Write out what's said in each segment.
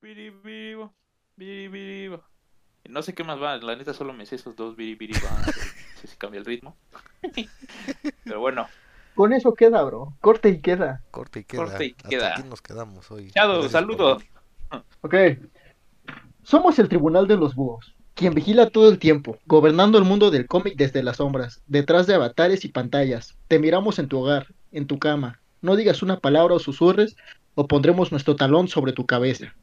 Biribiribo, biribiribo. No sé qué más va, la neta solo me sé esos dos biribiribo. No sé si cambia el ritmo. Pero bueno, Con eso queda, bro. Corte y queda. Corte y queda. Corte y Hasta queda. aquí nos quedamos hoy. Por saludos. Ok. Somos el Tribunal de los Búhos, quien vigila todo el tiempo, gobernando el mundo del cómic desde las sombras, detrás de avatares y pantallas. Te miramos en tu hogar, en tu cama. No digas una palabra o susurres, o pondremos nuestro talón sobre tu cabeza.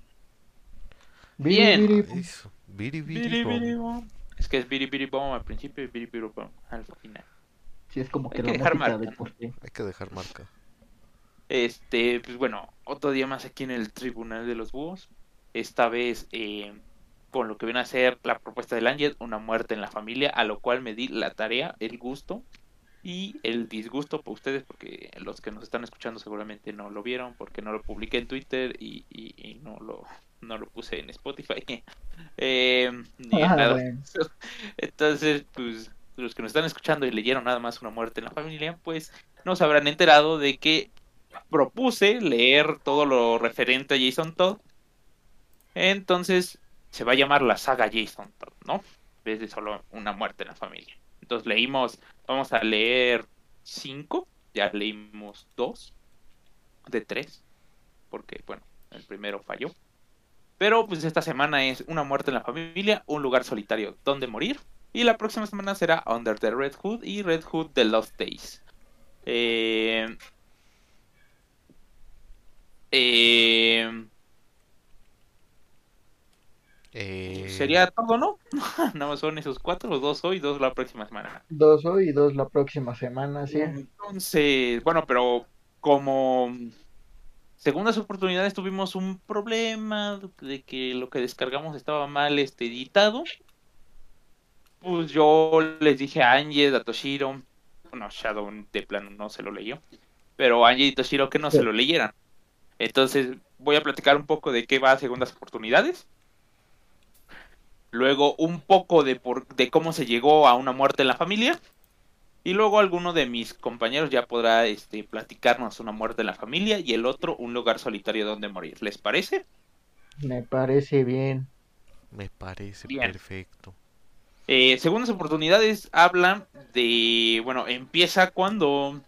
Bien. Eso. Biri, biri. Es que es biribiribom al principio y biribiribom al final. Sí, es como que Hay la que dejar marca. de por qué. Hay que dejar marca. Este, pues bueno, otro día más aquí en el Tribunal de los Búhos. Esta vez eh, con lo que viene a ser la propuesta del Ángel, una muerte en la familia, a lo cual me di la tarea, el gusto y el disgusto por ustedes, porque los que nos están escuchando seguramente no lo vieron, porque no lo publiqué en Twitter y, y- y no lo no lo puse en Spotify. Eh, ni en Ah, nada. bueno. Entonces, pues los que nos están escuchando y leyeron nada más una muerte en la familia, pues no se habrán enterado de que propuse leer todo lo referente a Jason Todd. Entonces, se va a llamar la saga Jason Todd, ¿no? En vez de solo una muerte en la familia. Entonces leímos, vamos a leer cinco, ya leímos dos de tres, porque bueno, el primero falló. Pero pues esta semana es una muerte en la familia, un lugar solitario donde morir. Y la próxima semana será Under the Red Hood y Red Hood The Lost Days. Eh, eh, Eh, sería todo, ¿no? Nada más son esos cuatro, dos hoy, dos la próxima semana. Dos hoy y dos la próxima semana, sí. Entonces, bueno, pero como segundas oportunidades tuvimos un problema de que lo que descargamos estaba mal este, editado. Pues yo les dije a Angie, a Toshiro, bueno, Shadow de plano no se lo leyó, pero Angie y Toshiro que no Sí. se lo leyeran. Entonces voy a platicar un poco de qué va a segundas oportunidades. Luego un poco de, por, de cómo se llegó a una muerte en la familia. Y luego alguno de mis compañeros ya podrá este, platicarnos una muerte en la familia y el otro un lugar solitario donde morir. ¿Les parece? Me parece bien. Me parece Bien. perfecto. Eh, segundas oportunidades hablan de, bueno, empieza cuando,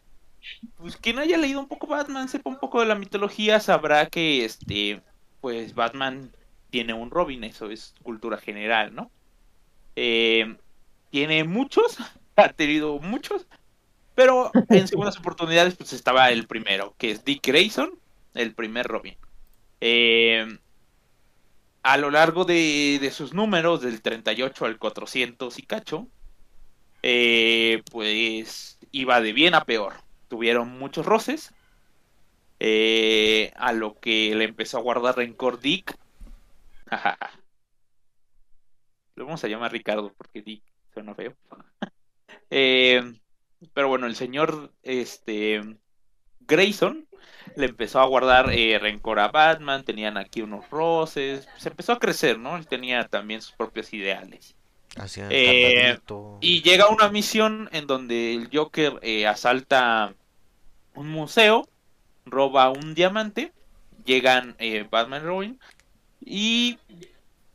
pues quien haya leído un poco Batman, sepa un poco de la mitología, sabrá que, este, pues Batman tiene un Robin, eso es cultura general, ¿no? Eh, tiene muchos, ha tenido muchos, pero en segundas oportunidades, pues estaba el primero, que es Dick Grayson, el primer Robin. Eh, a lo largo de, sus números, del 38 al 400 y cacho, eh, pues iba de bien a peor. Tuvieron muchos roces, eh, a lo que le empezó a guardar rencor Dick. Lo vamos a llamar Ricardo porque Dick suena feo. Eh, pero bueno, el señor este Grayson le empezó a guardar eh, rencor a Batman, tenían aquí unos roces, se empezó a crecer, ¿no? Él tenía también sus propios ideales. Eh. Y llega una misión en donde el Joker eh, asalta un museo, roba un diamante, llegan eh, Batman y Robin, y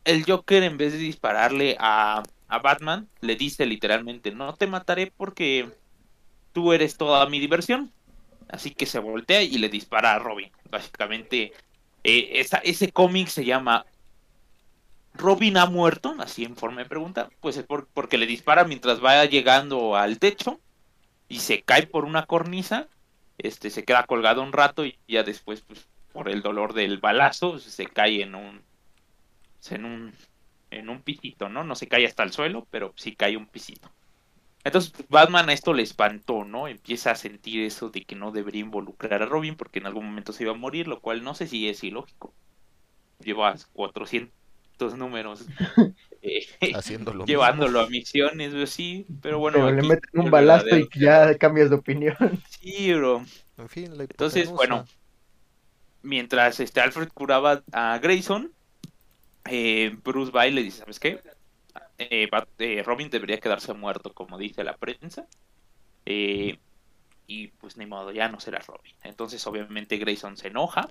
el Joker en vez de dispararle a, a Batman, le dice literalmente, no te mataré porque tú eres toda mi diversión. Así que se voltea y le dispara a Robin. Básicamente, eh, esa- ese cómic se llama Robin ha muerto, así en forma de pregunta, pues es por- porque le dispara mientras va llegando al techo y se cae por una cornisa, este se queda colgado un rato y ya después pues por el dolor del balazo se cae en un en un en un pisito, ¿no? No se cae hasta el suelo, pero sí cae un pisito. Entonces pues, Batman a esto le espantó, ¿no? Empieza a sentir eso de que no debería involucrar a Robin porque en algún momento se iba a morir, lo cual no sé si es ilógico. Lleva 400 números eh, Haciendo lo llevándolo a misiones, güey, sí, pero bueno. Pero le meten un balazo y ya cambias de opinión. Sí, bro. En fin, la Entonces, bueno, mientras este Alfred curaba a Grayson, eh, Bruce va y le dice, ¿sabes qué? Eh, eh, Robin debería quedarse muerto, como dice la prensa. Y pues ni modo, ya no será Robin. Entonces, obviamente, Grayson se enoja.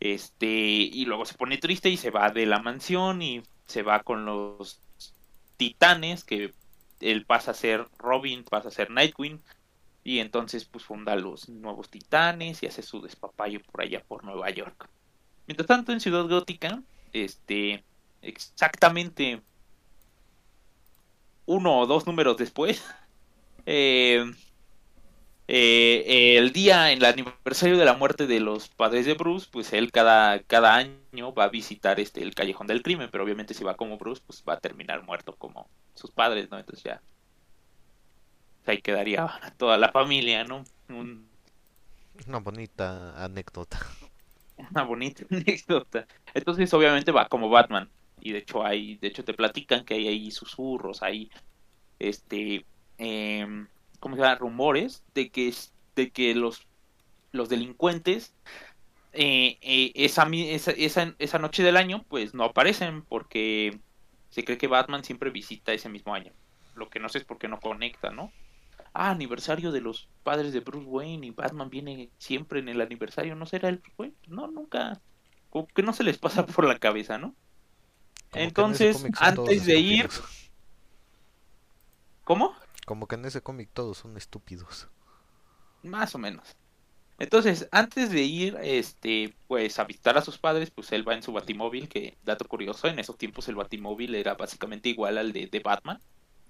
Este, y luego se pone triste y se va de la mansión y se va con los titanes, que él pasa a ser Robin, pasa a ser Nightwing, y entonces pues funda los nuevos titanes y hace su despapayo por allá por Nueva York. Mientras tanto en Ciudad Gótica, este, exactamente uno o dos números después, eh, eh, el día en el aniversario de la muerte de los padres de Bruce, pues él cada, cada año va a visitar este el callejón del crimen, pero obviamente si va como Bruce, pues va a terminar muerto como sus padres, ¿no? Entonces ya ahí quedaría toda la familia, ¿no? Una bonita anécdota. Una bonita anécdota. Entonces obviamente va como Batman. Y de hecho hay, de hecho te platican que hay ahí susurros, hay este eh, ¿cómo se llama? rumores de que, de que los, los delincuentes eh, eh, esa, esa, esa, noche del año pues no aparecen porque se cree que Batman siempre visita ese mismo año. Lo que no sé es por qué no conecta, ¿no? Ah, aniversario de los padres de Bruce Wayne y Batman viene siempre en el aniversario, ¿no será el Bruce Wayne? No, nunca. Como que no se les pasa por la cabeza, ¿no? Entonces, antes de ir... ¿Cómo? Como que en ese cómic todos son estúpidos. Más o menos. Entonces, antes de ir, este, pues a visitar a sus padres, pues él va en su batimóvil, que dato curioso, en esos tiempos el batimóvil era básicamente igual al de, de Batman,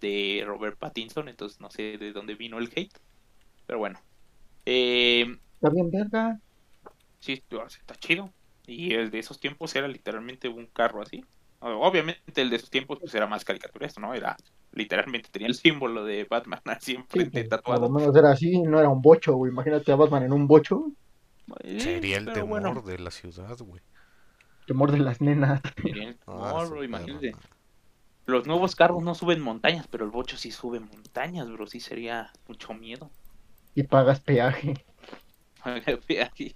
de Robert Pattinson, entonces no sé de dónde vino el hate. Pero bueno. Eh, está bien verga. Sí, está chido. Y el de esos tiempos era literalmente un carro así. Obviamente el de esos tiempos pues era más caricaturesco, ¿no? Era literalmente tenía el símbolo de Batman así enfrente sí, tatuado. Por lo menos era así, no era un bocho, güey. Imagínate a Batman en un bocho. Eh, Sería el temor bueno. de la ciudad, güey. Temor de las nenas. El temor, ah, imagínate. Los nuevos carros no suben montañas, pero el bocho sí sube montañas, bro. Sí sería mucho miedo. Y pagas peaje. peaje.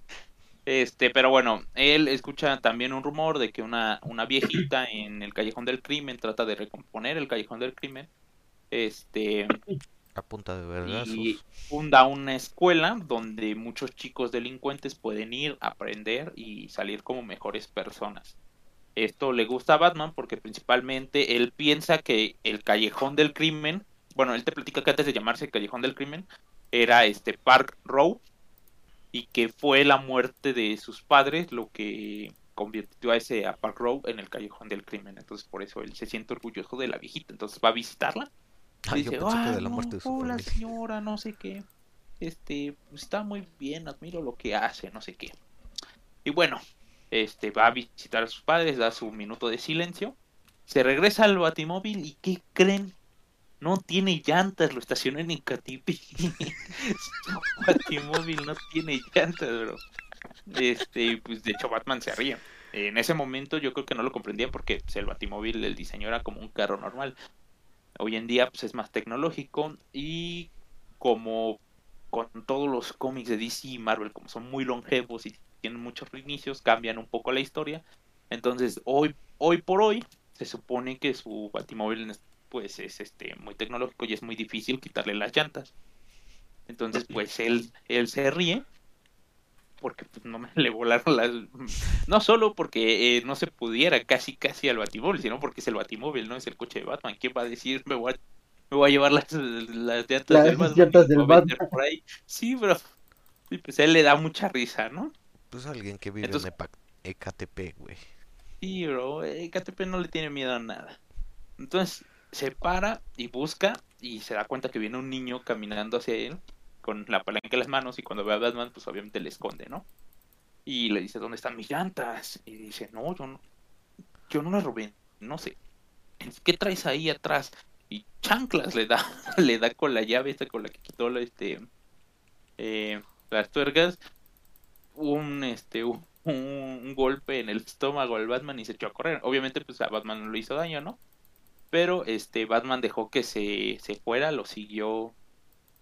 Este, pero bueno, él escucha también un rumor de que una, una viejita en el callejón del crimen trata de recomponer el callejón del crimen. Este. A punta de verdad. Y funda una escuela donde muchos chicos delincuentes pueden ir, aprender y salir como mejores personas. Esto le gusta a Batman porque principalmente él piensa que el callejón del crimen, bueno, él te platica que antes de llamarse callejón del crimen, era este Park Row, y que fue la muerte de sus padres lo que convirtió a ese a Park Row en el callejón del crimen. Entonces por eso él se siente orgulloso de la viejita. Entonces va a visitarla. Ah, y dice, de la muerte de su hola señora, no sé qué. Este, está muy bien, admiro lo que hace, no sé qué. Y bueno, este va a visitar a sus padres, da su minuto de silencio. Se regresa al batimóvil y ¿qué creen? no tiene llantas, lo estacionó en Incatipi. Su batimóvil no tiene llantas, bro. Este, pues de hecho Batman se ríe. En ese momento yo creo que no lo comprendía porque pues, el batimóvil, el diseño era como un carro normal. Hoy en día pues es más tecnológico y como con todos los cómics de DC y Marvel, como son muy longevos y tienen muchos reinicios, cambian un poco la historia. Entonces, hoy, hoy por hoy, se supone que su batimóvil pues es este muy tecnológico y es muy difícil quitarle las llantas. Entonces, pues él, él se ríe porque pues, no me le volaron las... No solo porque eh, no se pudiera casi casi al batimóvil, sino porque es el batimóvil, no es el coche de Batman. ¿Quién va a decir me voy a, me voy a llevar las, las llantas las del Batman? Llantas del Batman. Por ahí? Sí, bro. Y pues a él le da mucha risa, ¿no? Pues alguien que vive Entonces, en Ecatepec, güey. Sí, bro. Ecatepec no le tiene miedo a nada. Entonces, se para y busca y se da cuenta que viene un niño caminando hacia él con la palanca en las manos y cuando ve a Batman pues obviamente le esconde, ¿no? Y le dice, ¿dónde están mis llantas? Y dice, no, yo no, yo no las robé, no sé. ¿Qué traes ahí atrás? Y chanclas le da, le da con la llave esta con la que quitó la, este, eh, las tuercas, un, este, un, golpe en el estómago al Batman y se echó a correr. Obviamente pues a Batman no le hizo daño, ¿no? Pero este Batman dejó que se, se fuera, lo siguió,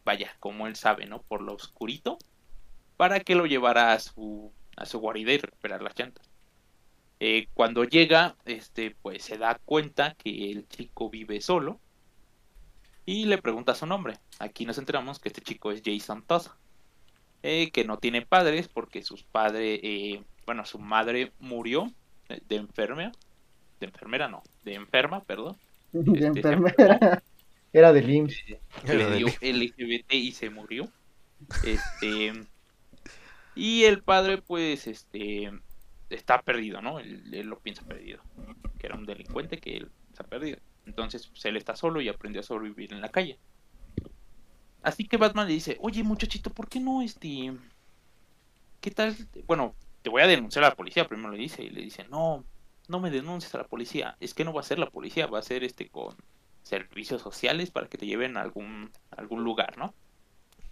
vaya, como él sabe, ¿no? Por lo oscurito, para que lo llevara a su, a su guarida y recuperar las llantas. Eh, cuando llega, este, pues se da cuenta que el chico vive solo y le pregunta su nombre. Aquí nos enteramos que este chico es Jason Todd, eh, que no tiene padres porque sus padres, eh, bueno, su madre murió de, enfermera, de enfermera no, de enferma, perdón. De este, enfermera. Era del IMSS. Le dio LGBT y se murió. Este. Y el padre, pues, este. Está perdido, ¿no? Él, lo piensa perdido. Que era un delincuente que él está perdido. Entonces, pues, él está solo y aprendió a sobrevivir en la calle. Así que Batman le dice, oye muchachito, ¿por qué no este... ¿Qué tal? Bueno, te voy a denunciar a la policía, primero le dice. Y le dice, no, no me denuncies a la policía. Es que no va a ser la policía, va a ser este con servicios sociales para que te lleven a algún, algún lugar, ¿no?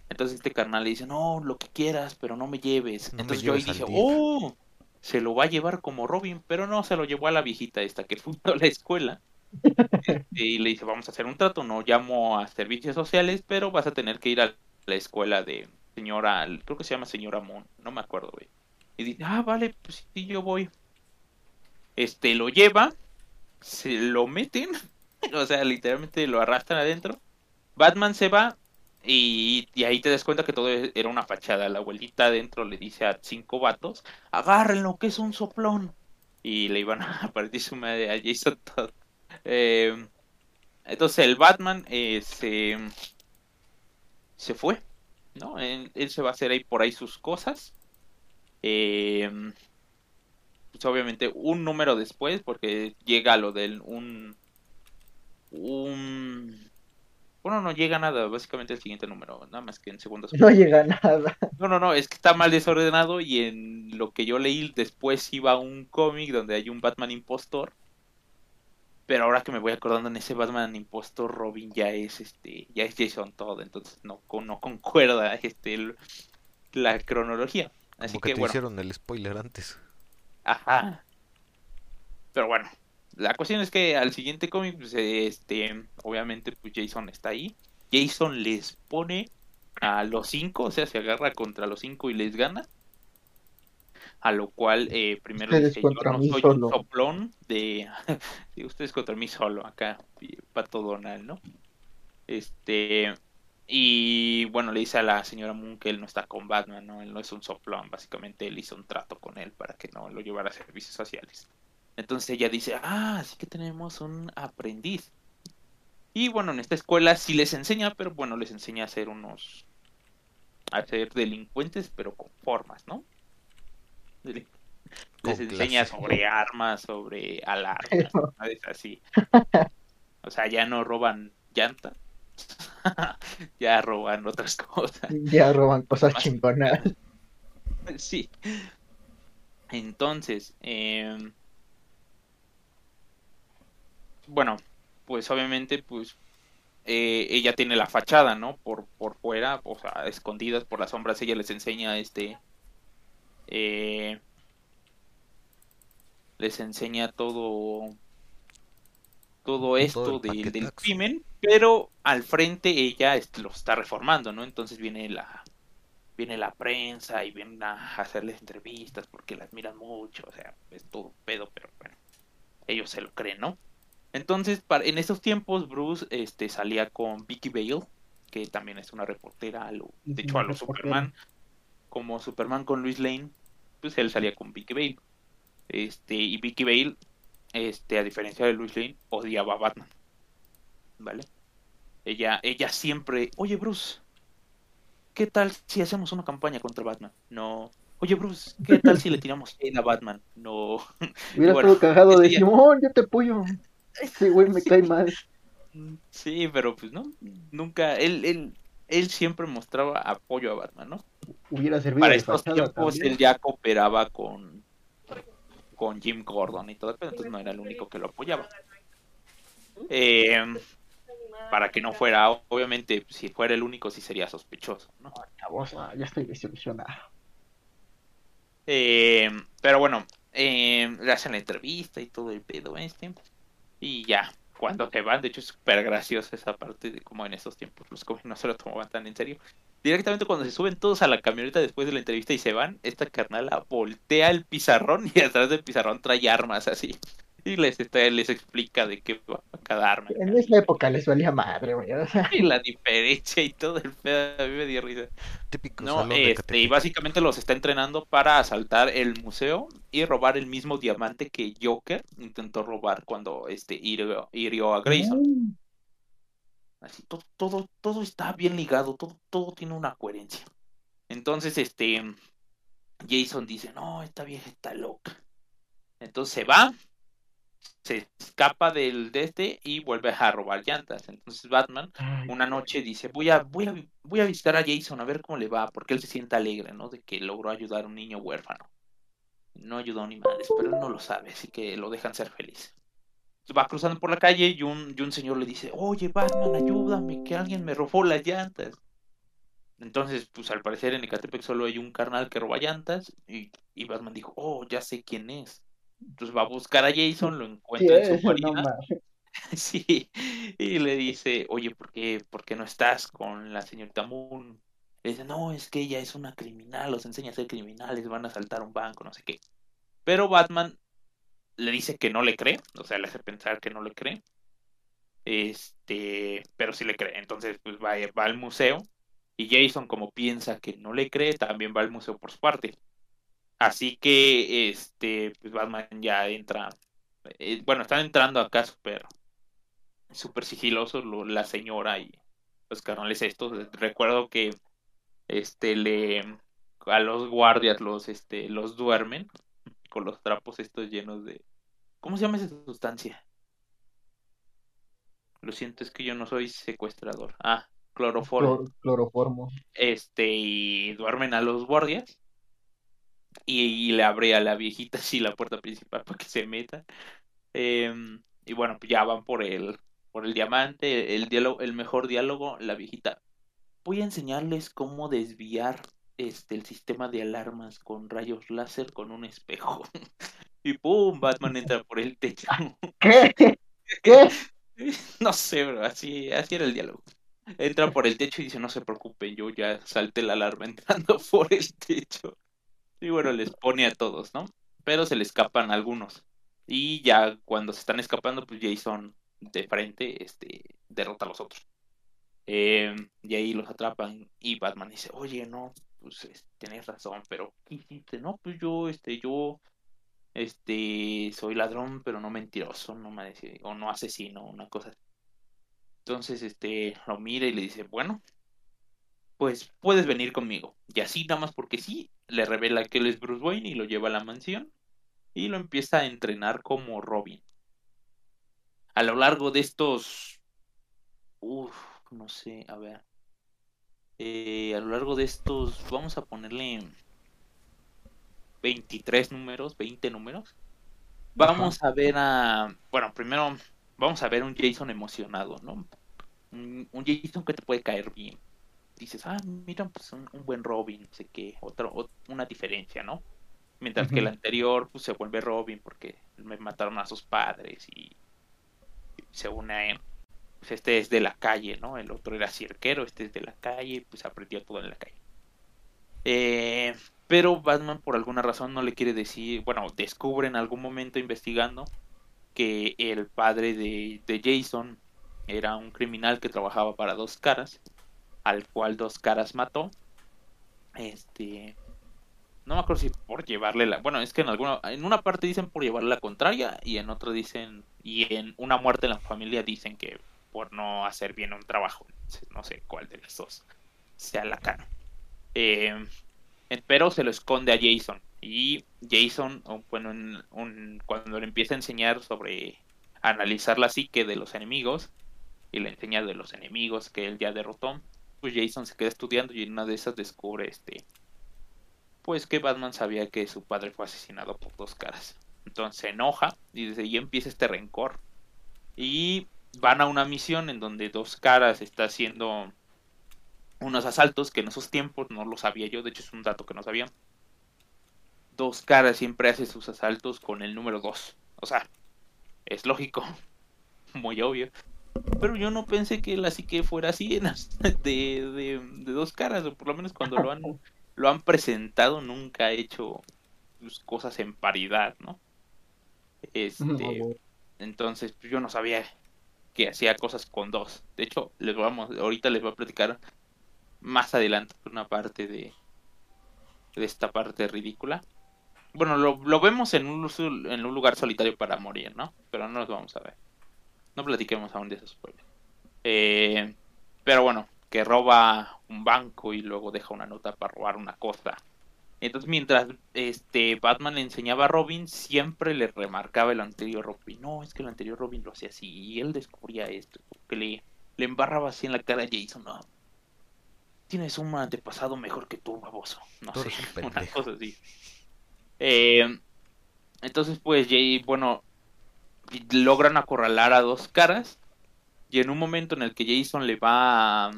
Entonces este carnal le dice, no, lo que quieras, pero no me lleves. Entonces yo ahí dije, oh, se lo va a llevar como Robin, pero no, se lo llevó a la viejita esta que fundó la escuela. Y le dice, vamos a hacer un trato, no llamo a servicios sociales, pero vas a tener que ir a la escuela de señora, creo que se llama señora Moon, no me acuerdo, güey. Y dice, ah, vale, pues sí, yo voy. Este, lo lleva, se lo meten, o sea, literalmente lo arrastran adentro. Batman se va y, ahí te das cuenta que todo era una fachada. La abuelita adentro le dice a cinco vatos, agárrenlo, que es un soplón. Y le iban a partir su madre a Jason Todd. Eh, entonces el Batman eh, se, se fue, ¿no? Él, se va a hacer ahí por ahí sus cosas. Eh, pues obviamente un número después, porque llega lo del un un bueno, no llega nada, básicamente el siguiente número, nada más que en segundos. No llega nada. No, no, no, es que está mal desordenado y en lo que yo leí después iba un cómic donde hay un Batman impostor. Pero ahora que me voy acordando en ese Batman impostor, Robin ya es este, ya es Jason Todd, entonces no, no concuerda este la cronología. Así que, te bueno. hicieron el spoiler antes. Ajá. Pero bueno, la cuestión es que al siguiente cómic, pues, este, obviamente, pues Jason está ahí. Jason les pone a los cinco, o sea, se agarra contra los cinco y les gana. A lo cual, eh, primero dice, yo no soy un soplón de... ustedes contra mí solo, acá, Pato Donald, ¿no? Este... Y bueno, le dice a la señora Moon que él no está con Batman, ¿no? Él no es un soplón, básicamente él hizo un trato con él para que no lo llevara a servicios sociales. Entonces ella dice, ah, sí que tenemos un aprendiz. Y bueno, en esta escuela sí les enseña, pero bueno, les enseña a ser unos... a ser delincuentes, pero con formas, ¿no? Les enseña sobre armas, sobre alarmas, así. O sea, ya no roban llanta, ya roban otras cosas. Ya roban cosas chingonas. Sí. Entonces, eh, bueno, pues obviamente, pues eh, ella tiene la fachada, ¿no? Por, por fuera, o sea, escondidas por las sombras, ella les enseña este... Eh, les enseña todo todo esto del crimen, pero al frente ella lo está reformando, ¿no? Entonces viene la viene la prensa y vienen a hacerles entrevistas porque las miran mucho, o sea, es todo pedo, pero bueno, ellos se lo creen, ¿no? Entonces, en esos tiempos, Bruce este, salía con Vicky Bale, que también es una reportera, de hecho, a lo Superman, como Superman con Luis Lane, pues él salía con Vicky Bale. Este, y Vicky Bale, este, a diferencia de Luis Lane, odiaba a Batman. ¿Vale? Ella, ella siempre, oye Bruce, ¿qué tal si hacemos una campaña contra Batman? No. Oye Bruce, ¿qué tal si le tiramos a Batman? No. Hubiera bueno, cagado de Simón, yo te apoyo. Sí, güey me cae mal. Sí, pero pues no, nunca, él, él, él siempre mostraba apoyo a Batman, ¿no? Hubiera servido. Para estos tiempos él ya cooperaba con, con Jim Gordon y todo, pero entonces no era el único que lo apoyaba. Eh, para que no fuera, obviamente, si fuera el único sí sería sospechoso, ¿no? ya estoy desilusionado. Eh, pero bueno, eh, le hacen la entrevista y todo el pedo este. Y ya, cuando te van, de hecho es súper gracioso esa parte de como en esos tiempos los cómics no se lo tomaban tan en serio. Directamente cuando se suben todos a la camioneta después de la entrevista y se van, esta carnala voltea el pizarrón y atrás del pizarrón trae armas así. y les, les explica de qué va cada arma. En esa época les valía madre, güey. Y la diferencia y todo el pedo, a mí me dio risa. Típico no, este, y básicamente los está entrenando para asaltar el museo y robar el mismo diamante que Joker intentó robar cuando este hirió, hirió a Grayson. Mm. Así todo, todo, todo está bien ligado, todo, todo tiene una coherencia. Entonces, este Jason dice, no, esta vieja está loca. Entonces se va, se escapa del de este y vuelve a robar llantas. Entonces Batman una noche dice, voy a, voy a, voy a visitar a Jason a ver cómo le va, porque él se siente alegre, ¿no? De que logró ayudar a un niño huérfano. No ayudó ni madres, pero él no lo sabe, así que lo dejan ser feliz. Va cruzando por la calle y un, y un señor le dice, oye Batman, ayúdame, que alguien me robó las llantas. Entonces, pues al parecer en Ecatepec solo hay un carnal que roba llantas y, y Batman dijo, oh, ya sé quién es. Entonces va a buscar a Jason, lo encuentra en su guarida. sí, y le dice, oye, ¿por qué, ¿por qué no estás con la señorita Moon? Le dice, no, es que ella es una criminal, los enseña a ser criminales, van a saltar un banco, no sé qué. Pero Batman le dice que no le cree, o sea, le hace pensar que no le cree. Este, pero sí le cree. Entonces, pues va, va al museo. Y Jason, como piensa que no le cree, también va al museo por su parte. Así que, este, pues Batman ya entra. Eh, bueno, están entrando acá súper super sigilosos la señora y los carnales estos. Recuerdo que este le a los guardias los este los duermen con los trapos estos llenos de ¿Cómo se llama esa sustancia? Lo siento, es que yo no soy secuestrador. Ah, cloroformo. cloroformo. Este, y duermen a los guardias y, le abre a la viejita así la puerta principal para que se meta. Em, y bueno, pues ya van por el, por el diamante, el, diálogo, el mejor diálogo, la viejita. Voy a enseñarles cómo desviar este el sistema de alarmas con rayos láser con un espejo. y pum, Batman entra por el techo. ¿Qué? ¿Qué? No sé, bro, así, así era el diálogo. Entra por el techo y dice, no se preocupen, yo ya salté la alarma entrando por el techo. Y bueno, les pone a todos, ¿no? Pero se le escapan algunos. Y ya cuando se están escapando, pues Jason de frente este, derrota a los otros. Em, y ahí los atrapan y Batman dice, oye, no, pues tienes razón, pero ¿qué? No, pues yo, este, yo, este, soy ladrón, pero no mentiroso, no me o no asesino, una cosa así. Entonces, este, lo mira y le dice, bueno, pues puedes venir conmigo. Y así nada más porque sí, le revela que él es Bruce Wayne y lo lleva a la mansión y lo empieza a entrenar como Robin. A lo largo de estos... Uf, no sé, a ver. Eh, a lo largo de estos, vamos a ponerle 23 números, 20 números. Vamos a ver a... Bueno, primero vamos a ver un Jason emocionado, ¿no? Un, un Jason que te puede caer bien dices, ah, mira, pues un, buen Robin, no sé qué, otro, una diferencia, ¿no? Mientras que el anterior, pues se vuelve Robin porque me mataron a sus padres y, se une a él. Pues este es de la calle, ¿no? El otro era cirquero, este es de la calle, pues aprendió todo en la calle. Eh, pero Batman por alguna razón no le quiere decir, bueno, descubre en algún momento investigando que el padre de, de Jason era un criminal que trabajaba para dos caras al cual Dos Caras mató. Este. No me acuerdo si por llevarle la. Bueno, es que en alguna. En una parte dicen por llevarle la contraria. Y en otra dicen. Y en una muerte en la familia dicen que por no hacer bien un trabajo. No sé cuál de las dos sea la cara. Eh, pero se lo esconde a Jason. Y Jason, bueno, cuando le empieza a enseñar sobre analizar la psique de los enemigos, y le enseña de los enemigos que él ya derrotó, pues Jason se queda estudiando y en una de esas descubre este pues que Batman sabía que su padre fue asesinado por dos caras. Entonces se enoja y desde ahí empieza este rencor. Y van a una misión en donde dos caras está haciendo unos asaltos que en esos tiempos no lo sabía yo, de hecho es un dato que no sabía. Dos caras siempre hace sus asaltos con el número dos. O sea, es lógico, muy obvio. Pero yo no pensé que la psique fuera así de, de, dos caras, o por lo menos cuando lo han, lo han presentado nunca ha hecho pues, cosas en paridad, ¿no? Este, entonces pues, yo no sabía que hacía cosas con dos. De hecho, les vamos, ahorita les voy a platicar más adelante una parte de, de esta parte ridícula. Bueno, lo, lo vemos en un, en un lugar solitario para morir, ¿no? Pero no los vamos a ver. No platiquemos aún de esos pueblos. Eh, pero bueno, que roba un banco y luego deja una nota para robar una cosa. Entonces, mientras este Batman le enseñaba a Robin, siempre le remarcaba el anterior Robin. No, es que el anterior Robin lo hacía así. Y él descubría esto. Que le, le embarraba así en la cara a Jason. No, tienes un antepasado mejor que tú, baboso. No sé, una cosa así. Eh, entonces, pues, Jay, bueno, logran acorralar a dos caras. Y en un momento en el que Jason le va a,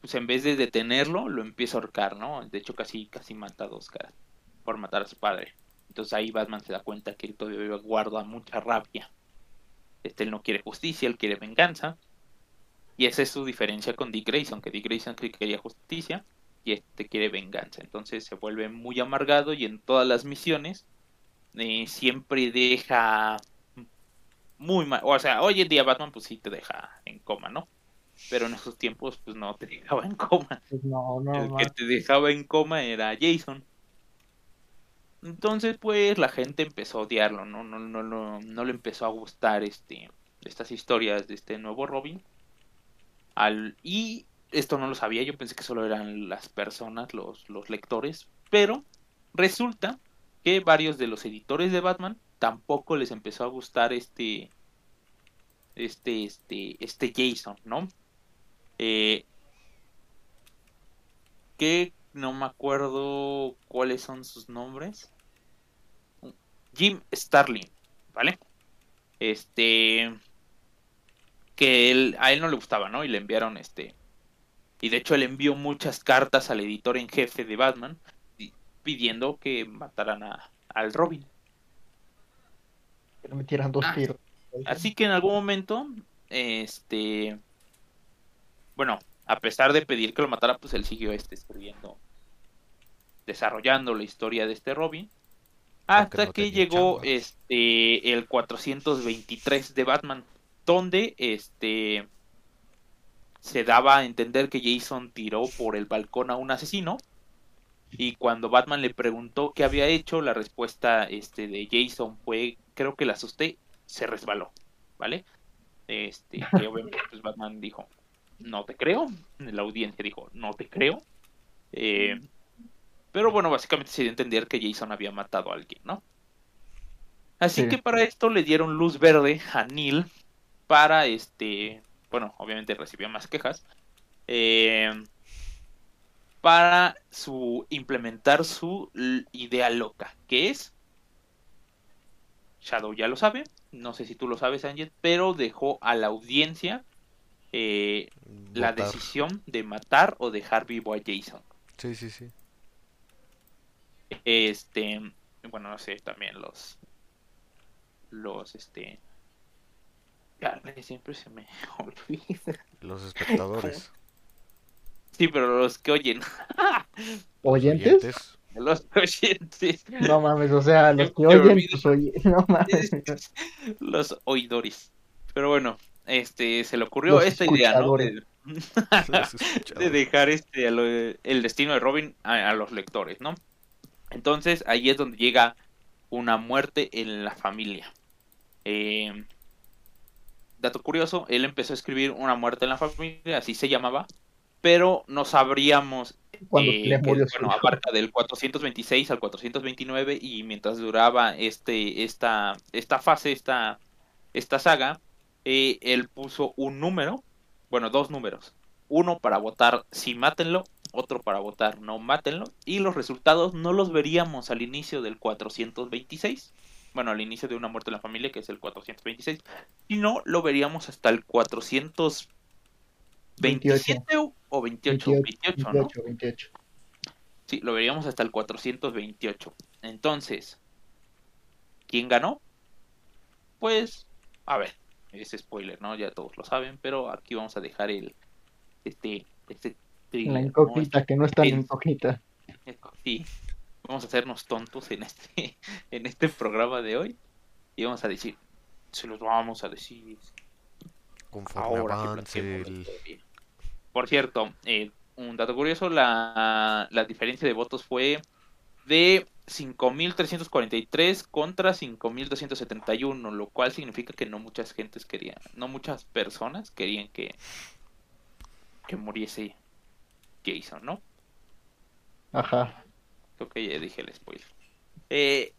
pues en vez de detenerlo, lo empieza a ahorcar, ¿no? De hecho, casi, casi mata a dos caras por matar a su padre. Entonces ahí Batman se da cuenta que él todavía guarda mucha rabia. Este, él no quiere justicia, él quiere venganza. Y esa es su diferencia con Dick Grayson, que Dick Grayson quería justicia y este quiere venganza. Entonces se vuelve muy amargado y en todas las misiones eh, siempre deja muy mal. O sea, hoy en día Batman pues sí te deja en coma, ¿no? Pero en esos tiempos pues no te dejaba en coma. Pues no, no, El que te dejaba en coma era Jason. Entonces pues la gente empezó a odiarlo, ¿no? No, no, no, no le empezó a gustar este estas historias de este nuevo Robin. Al, y esto no lo sabía, yo pensé que solo eran las personas, los, los lectores, pero resulta que varios de los editores de Batman tampoco les empezó a gustar este este este este Jason no eh, que no me acuerdo cuáles son sus nombres. Jim Starling vale este que él, a él no le gustaba no y le enviaron este y de hecho él envió muchas cartas al editor en jefe de Batman pidiendo que mataran a, al Robin. Que le metieran dos ah, tiros. Así que en algún momento, este, bueno, a pesar de pedir que lo matara, pues él siguió este, escribiendo, desarrollando la historia de este Robin. Hasta que llegó este el 423 de Batman, donde este se daba a entender que Jason tiró por el balcón a un asesino y cuando Batman le preguntó qué había hecho, la respuesta este, de Jason fue, creo que la asusté, se resbaló, ¿vale? Este, que obviamente pues, Batman dijo, no te creo, la audiencia dijo, no te creo. Eh, pero bueno, básicamente se dio a entender que Jason había matado a alguien, ¿no? Así que para esto le dieron luz verde a Neil para este, bueno, obviamente recibió más quejas. Eh, para su implementar su idea loca, que es Shadow ya lo sabe, no sé si tú lo sabes, Angel, pero dejó a la audiencia eh, la decisión de matar o dejar vivo a Jason. Sí, sí, sí. Este, bueno, no sé, también los, los, este, siempre se me olvida. Los espectadores. Sí, pero los que oyen. ¿Oyentes? Los oyentes. No mames, o sea, los que oyen, pues oyen. No mames. Los oidores. Pero bueno, este, se le ocurrió esta idea, ¿no? De, de dejar este, el destino de Robin a, los lectores, ¿no? Entonces, ahí es donde llega una muerte en la familia. Eh, dato curioso, él empezó a escribir una muerte en la familia, así se llamaba, pero no sabríamos eh, bueno, abarca del 426 al 429 y mientras duraba este esta esta fase esta esta saga eh, él puso un número bueno dos números uno para votar sí mátenlo otro para votar no mátenlo y los resultados no los veríamos al inicio del 426 bueno al inicio de una muerte en la familia que es el 426 sino lo veríamos hasta el 400 27 o 28, 28, ¿no? 28. Sí, lo veríamos hasta el 428. Entonces, ¿quién ganó? Pues, a ver, ese spoiler, ¿no? Ya todos lo saben, pero aquí vamos a dejar el este este la incógnita que no es tan incógnita. Sí. vamos a hacernos tontos en este, en este programa de hoy. Y vamos a decir, se los vamos a decir Conforme ahora avance el... Por cierto, eh, un dato curioso, la, la diferencia de votos fue de 5.343 contra 5.271, lo cual significa que no muchas gentes querían, no muchas personas querían que, que muriese Jason, ¿no? Ajá. Creo que ya dije el spoiler. Eh,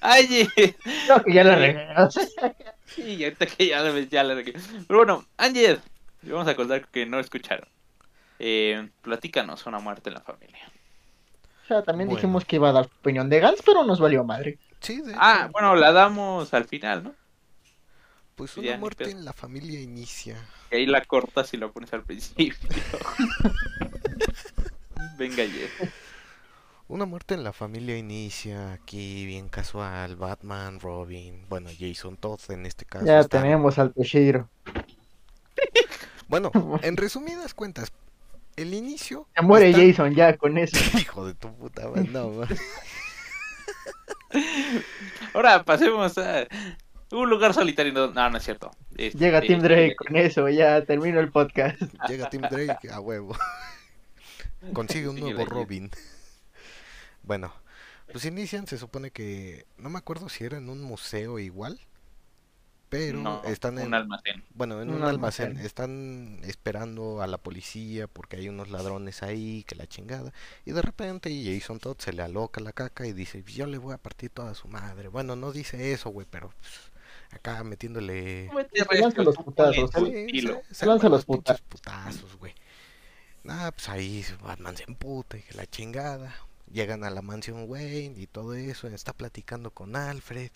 Ángel, Creo que ya la regué. Sí, ahorita que ya le ya le regué. Pero bueno, Ángel, vamos a acordar que no escucharon. Eh, platícanos una muerte en la familia. Sea, también Bueno. dijimos que iba a dar opinión de Gans, pero nos valió madre. Sí, de Ah, bueno, la damos al final, ¿no? pues una muerte en la familia inicia. Que ahí la cortas y la pones al principio. Venga, Jeff. Una muerte en la familia inicia aquí bien casual, Batman, Robin, bueno, Jason Todd en este caso. Ya tenemos al Toshiro. Bueno, en resumidas cuentas, el inicio... Se muere está- Jason ya con eso. Hijo de tu puta madre, no. Ahora pasemos a un lugar solitario. No, no, no es cierto. Este, Llega Tim Drake con eso, ya termino el podcast. Llega Tim Drake a huevo. Consigue un Sí, nuevo Robin. Bueno, pues inician, se supone que... No me acuerdo si era en un museo igual. Pero No, están en... un almacén. Bueno, en Un un almacén. almacén. Están esperando a la policía porque hay unos ladrones ahí, que la chingada. Y de repente Jason Todd se le aloca la caca y dice, yo le voy a partir toda su madre. Bueno, no dice eso, güey, pero pues, acá metiéndole... Se lanza los putazos, Sí, se, se lanza los putazos, güey. Nada, pues ahí Batman se emputa y que la chingada. Llegan a la mansión Wayne y todo eso. Está platicando con Alfred.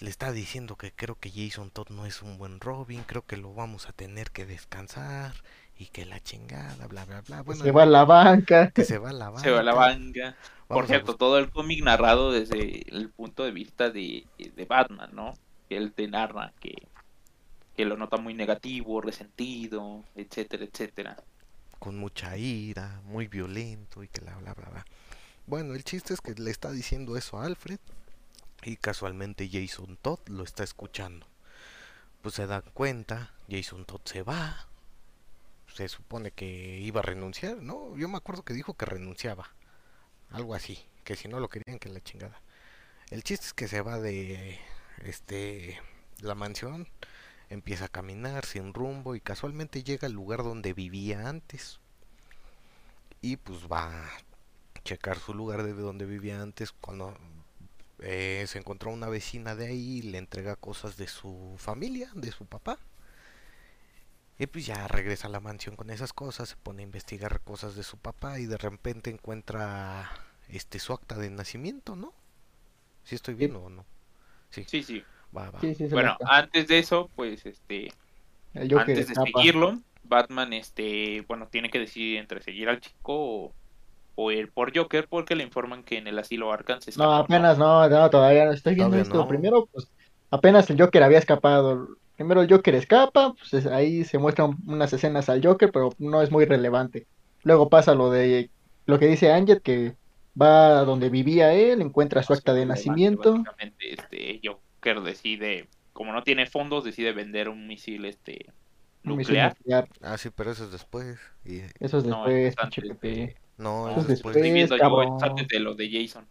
Le está diciendo que creo que Jason Todd no es un buen Robin. Creo que lo vamos a tener que descansar. Y que la chingada, bla, bla, bla. Bueno, se va a la banca. que se va a la banca. Se va a la banca. Por Vamos cierto, todo el cómic narrado desde el punto de vista de, de Batman, ¿no? Que él te narra que, que lo nota muy negativo, resentido, etcétera, etcétera. con mucha ira, muy violento y que la bla bla bla. Bueno, el chiste es que le está diciendo eso a Alfred y casualmente Jason Todd lo está escuchando. Pues se dan cuenta, Jason Todd se va. Se supone que iba a renunciar, ¿no? Yo me acuerdo que dijo que renunciaba. Algo así, que si no lo querían que la chingada. El chiste es que se va de este la mansión, empieza a caminar sin rumbo y casualmente llega al lugar donde vivía antes. Y pues va a checar su lugar de donde vivía antes cuando eh, se encontró una vecina de ahí, le entrega cosas de su familia, de su papá. Y pues ya regresa a la mansión con esas cosas, se pone a investigar cosas de su papá y de repente encuentra este su acta de nacimiento, ¿no? Si estoy bien o no. Sí, Sí, sí. va, va. Sí, sí, se Bueno, antes de eso, pues, este, antes de escapa. seguirlo, Batman, este, bueno, tiene que decidir entre seguir al chico o, o ir por Joker porque le informan que en el asilo Arkham se No, escapó, apenas no, no, todavía no estoy viendo Todavía esto. no. Primero, pues apenas el Joker había escapado. Primero el Joker escapa, pues es- ahí se muestran unas escenas al Joker, pero no es muy relevante. Luego pasa lo de lo que dice Angel, que va a donde vivía él, encuentra su acta de nacimiento. Básicamente, este, Joker decide, como no tiene fondos, decide vender un misil, este, un misil nuclear. Ah, sí, pero eso es después. Y... Eso es No, después, es antes Pepe. No, No, eso es Eso es después. estoy viendo yo, cabrón. antes de lo de Jason.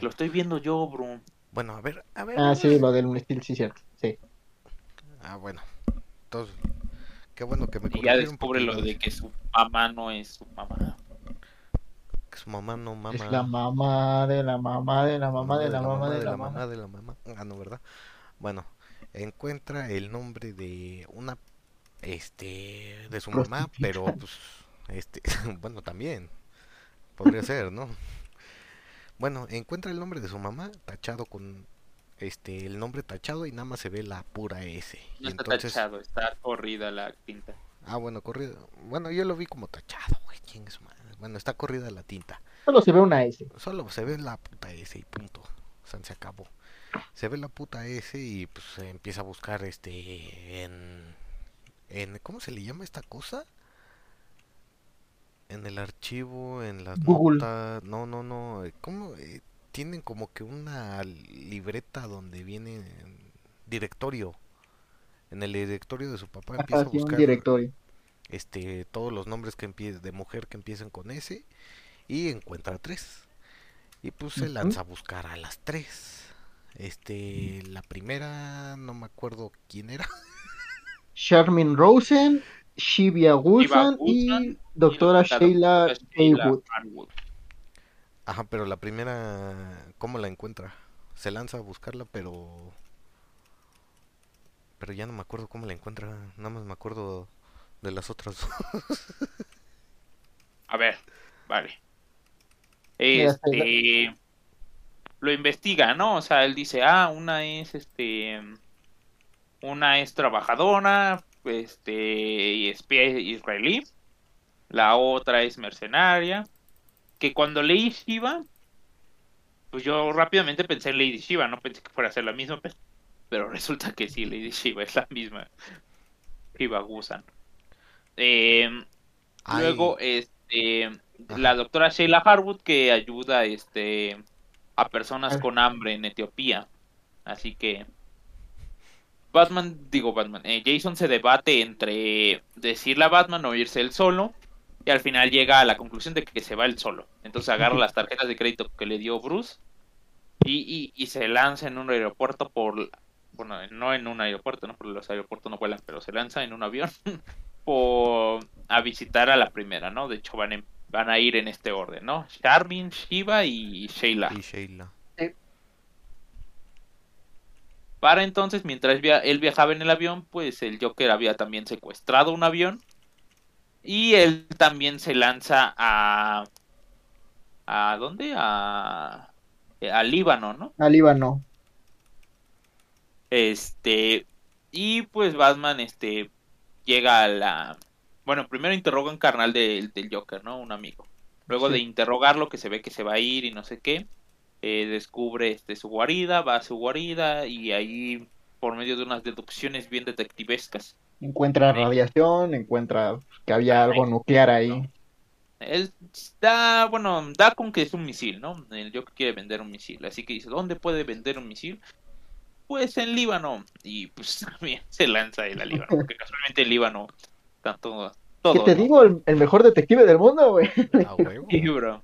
Lo estoy viendo yo, bro. Bueno, a ver, a ver. Ah, sí, lo del misil, sí, cierto. Sí. Ah, bueno. Entonces, qué bueno que me Y ya descubre lo de que su mamá no es su mamá. que su mamá no mama. Es la mamá de la mamá de la mamá de la mamá de la mamá. de la mamá. Ah, no, ¿verdad? Bueno, encuentra el nombre de una este de su mamá, pero pues este bueno, también podría ser, ¿no? Bueno, encuentra el nombre de su mamá tachado con este el nombre tachado y nada más se ve la pura S. Y No está entonces tachado, está corrida la tinta. Ah, bueno, corrido. Bueno, yo lo vi como tachado, güey. su madre. Bueno, está corrida la tinta. Solo se ve una S. Solo se ve la puta S y punto. O sea, se acabó. Se ve la puta S y pues se empieza a buscar este en en ¿cómo se le llama esta cosa? en el archivo, en las Google. notas, no, no, no, eh, ¿cómo? Eh, tienen como que una libreta donde viene en directorio. En el directorio de su papá empieza a buscar directorio. este todos los nombres que empie- de mujer que empiecen con S y encuentra tres. Y pues se lanza a buscar a las tres. Este, la primera no me acuerdo quién era. Charmin Rosen, Shivia Gusan y y doctora Sheila Haywood. Ajá, pero la primera, ¿cómo la encuentra? Se lanza a buscarla, pero... Pero ya no me acuerdo cómo la encuentra. Nada más me acuerdo de las otras dos. A ver, vale. Este lo investiga, ¿no? O sea, él dice, ah, una es este una es trabajadora, este, y espía israelí, la otra es mercenaria, que cuando leí Shiva, pues yo rápidamente pensé en Lady Shiva, no pensé que fuera a ser la misma, pe- pero resulta que sí, Lady Shiva es la misma. Shiva Gusan. Em, Luego, este, Ajá. la doctora Sheila Harwood que ayuda, este, a personas con hambre en Etiopía. Así que Batman, digo Batman, eh, Jason se debate entre decirle a Batman o irse él solo. Y al final llega a la conclusión de que se va él solo. Entonces agarra las tarjetas de crédito que le dio Bruce y, y, y se lanza en un aeropuerto por... Bueno, no en un aeropuerto, ¿no? Porque los aeropuertos no vuelan, pero se lanza en un avión por, a visitar a la primera, ¿no? De hecho van, en- van a ir en este orden, ¿no? Charmin, Shiva y Sheila. y Sheila. Para entonces, mientras él viajaba en el avión, pues el Joker había también secuestrado un avión. Y él también se lanza a... ¿A dónde? A... eh, Al Líbano, ¿no? Al Líbano. Este... Y pues Batman, este... Llega a la... Bueno, primero interroga un carnal del, del Joker, ¿no? Un amigo. Luego Sí. de interrogarlo, que se ve que se va a ir y no sé qué, eh, descubre este, su guarida, va a su guarida y ahí, por medio de unas deducciones bien detectivescas, Encuentra radiación, encuentra que había algo nuclear ahí. él da, bueno, da con que es un misil, ¿no? El Joker quiere vender un misil, así que dice, ¿dónde puede vender un misil? Pues en Líbano. Y pues también se lanza él al Líbano, porque casualmente el Líbano, tanto... Todo, ¿Qué te ¿no? digo? El, el mejor detective del mundo, güey. A huevo. Sí, bro.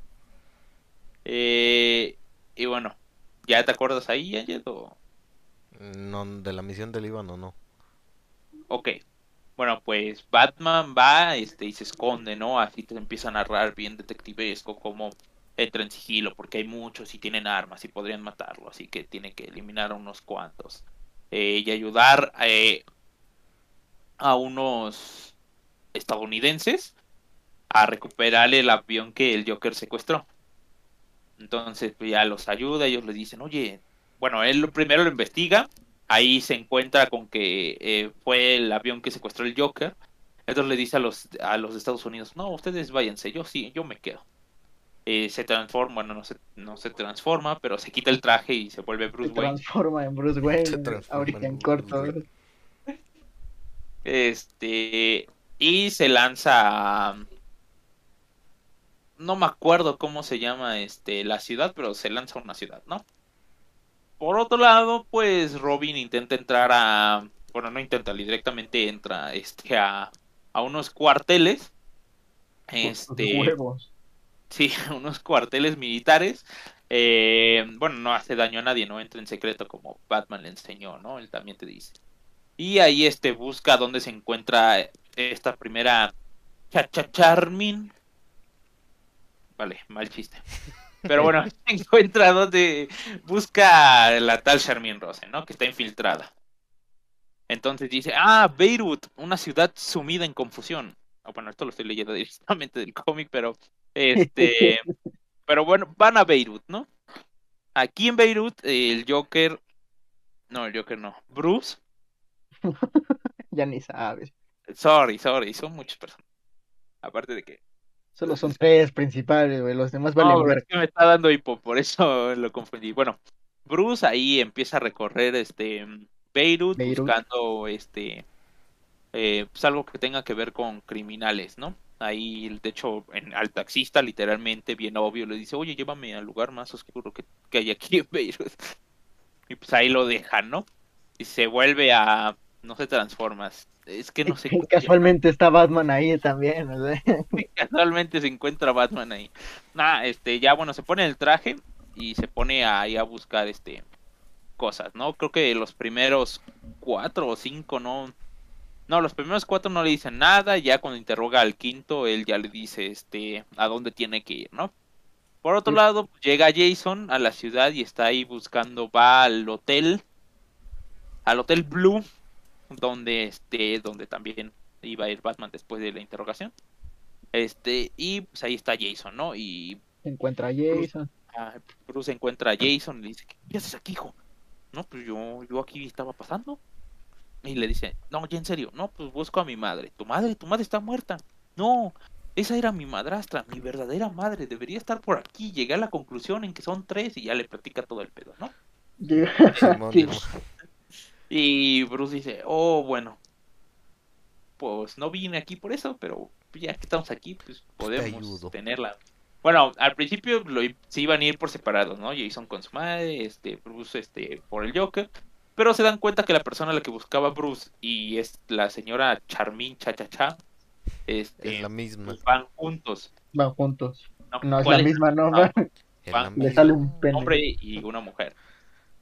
Eh, y bueno, ¿ya te acuerdas ahí, Angel? o- No, de la misión del Líbano, no. Ok. Bueno, pues Batman va este, y se esconde, ¿no? Así te empieza a narrar bien detectivesco cómo entra en sigilo, porque hay muchos y tienen armas y podrían matarlo, así que tiene que eliminar a unos cuantos. Eh, y ayudar eh, a unos estadounidenses a recuperar el avión que el Joker secuestró. Entonces pues, ya los ayuda, ellos le dicen, oye, bueno, él lo- primero lo investiga, ahí se encuentra con que eh, fue el avión que secuestró el Joker. Entonces le dice a los, a los de Estados Unidos, no, ustedes váyanse, yo sí, yo me quedo. Eh, se transforma, bueno, no se, no se transforma, pero se quita el traje y se vuelve Se Bruce Wayne. transforma en Bruce Se Wayne. Ahorita en corto. Wayne. Este, y se lanza a... No me acuerdo cómo se llama este la ciudad, pero se lanza a una ciudad, ¿no? Por otro lado, pues Robin intenta entrar a... Bueno, no intenta, directamente entra este, a, a unos cuarteles. Este, Huevos. Sí, unos cuarteles militares. Eh, bueno, no hace daño a nadie, no entra en secreto como Batman le enseñó, ¿no? Él también te dice. Y ahí este busca dónde se encuentra esta primera Cha-Cha Charmin. Vale, mal chiste. Pero bueno, encuentra donde busca la tal Charmin Rose, ¿no? Que está infiltrada. Entonces dice, ah, Beirut, una ciudad sumida en confusión. Ah, bueno, esto lo estoy leyendo directamente del cómic, pero este, pero bueno, van a Beirut, ¿no? Aquí en Beirut, el Joker, no, el Joker no, Bruce, Ya ni sabes. sorry, sorry, son muchas personas. Aparte de que, Solo son tres principales, güey. Los demás valen no, ver. es que me está dando hipo, por eso lo confundí. Bueno, Bruce ahí empieza a recorrer este Beirut, Beirut. buscando este, eh, pues algo que tenga que ver con criminales, ¿no? Ahí, de hecho, en, al taxista, literalmente, bien obvio, le dice, oye, llévame al lugar más oscuro que, que hay aquí en Beirut. Y pues ahí lo dejan, ¿no? Y se vuelve a... No se transforma. Es que no sé. Casualmente está Batman ahí también. ¿no? Casualmente se encuentra Batman ahí. Nada, este, ya bueno, se pone el traje y se pone ahí a buscar este cosas, ¿no? Creo que los primeros cuatro o cinco no. No, los primeros cuatro no le dicen nada. Ya cuando interroga al quinto, él ya le dice este a dónde tiene que ir, ¿no? Por otro Sí. lado, llega Jason a la ciudad y está ahí buscando, va al hotel, al hotel Blue, donde este, donde también iba a ir Batman después de la interrogación. Este, y pues ahí está Jason, ¿no? Y Se encuentra a Jason. ah, Bruce encuentra a Jason y le dice, ¿qué haces aquí, hijo? No, pues yo, yo aquí estaba pasando. Y le dice, no, ya en serio, no, pues busco a mi madre. ¿Tu madre? ¿Tu madre está muerta? No, esa era mi madrastra, mi verdadera madre, debería estar por aquí. Llegué a la conclusión en que son tres y ya le platica todo el pedo, ¿no? Sí. Y Bruce dice, oh, bueno, pues no vine aquí por eso, pero ya que estamos aquí, pues podemos ayudo. tenerla. Bueno, al principio lo, se iban a ir por separados, ¿no? Jason con su madre, este, Bruce este, por el Joker, pero se dan cuenta que la persona a la que buscaba Bruce y es la señora Charmin Cha Cha Cha, este, Es la misma. pues van juntos. Van juntos. ¿no? No es ¿Cuál la misma, ¿no? Ah, Es le sale un pene. hombre y una mujer.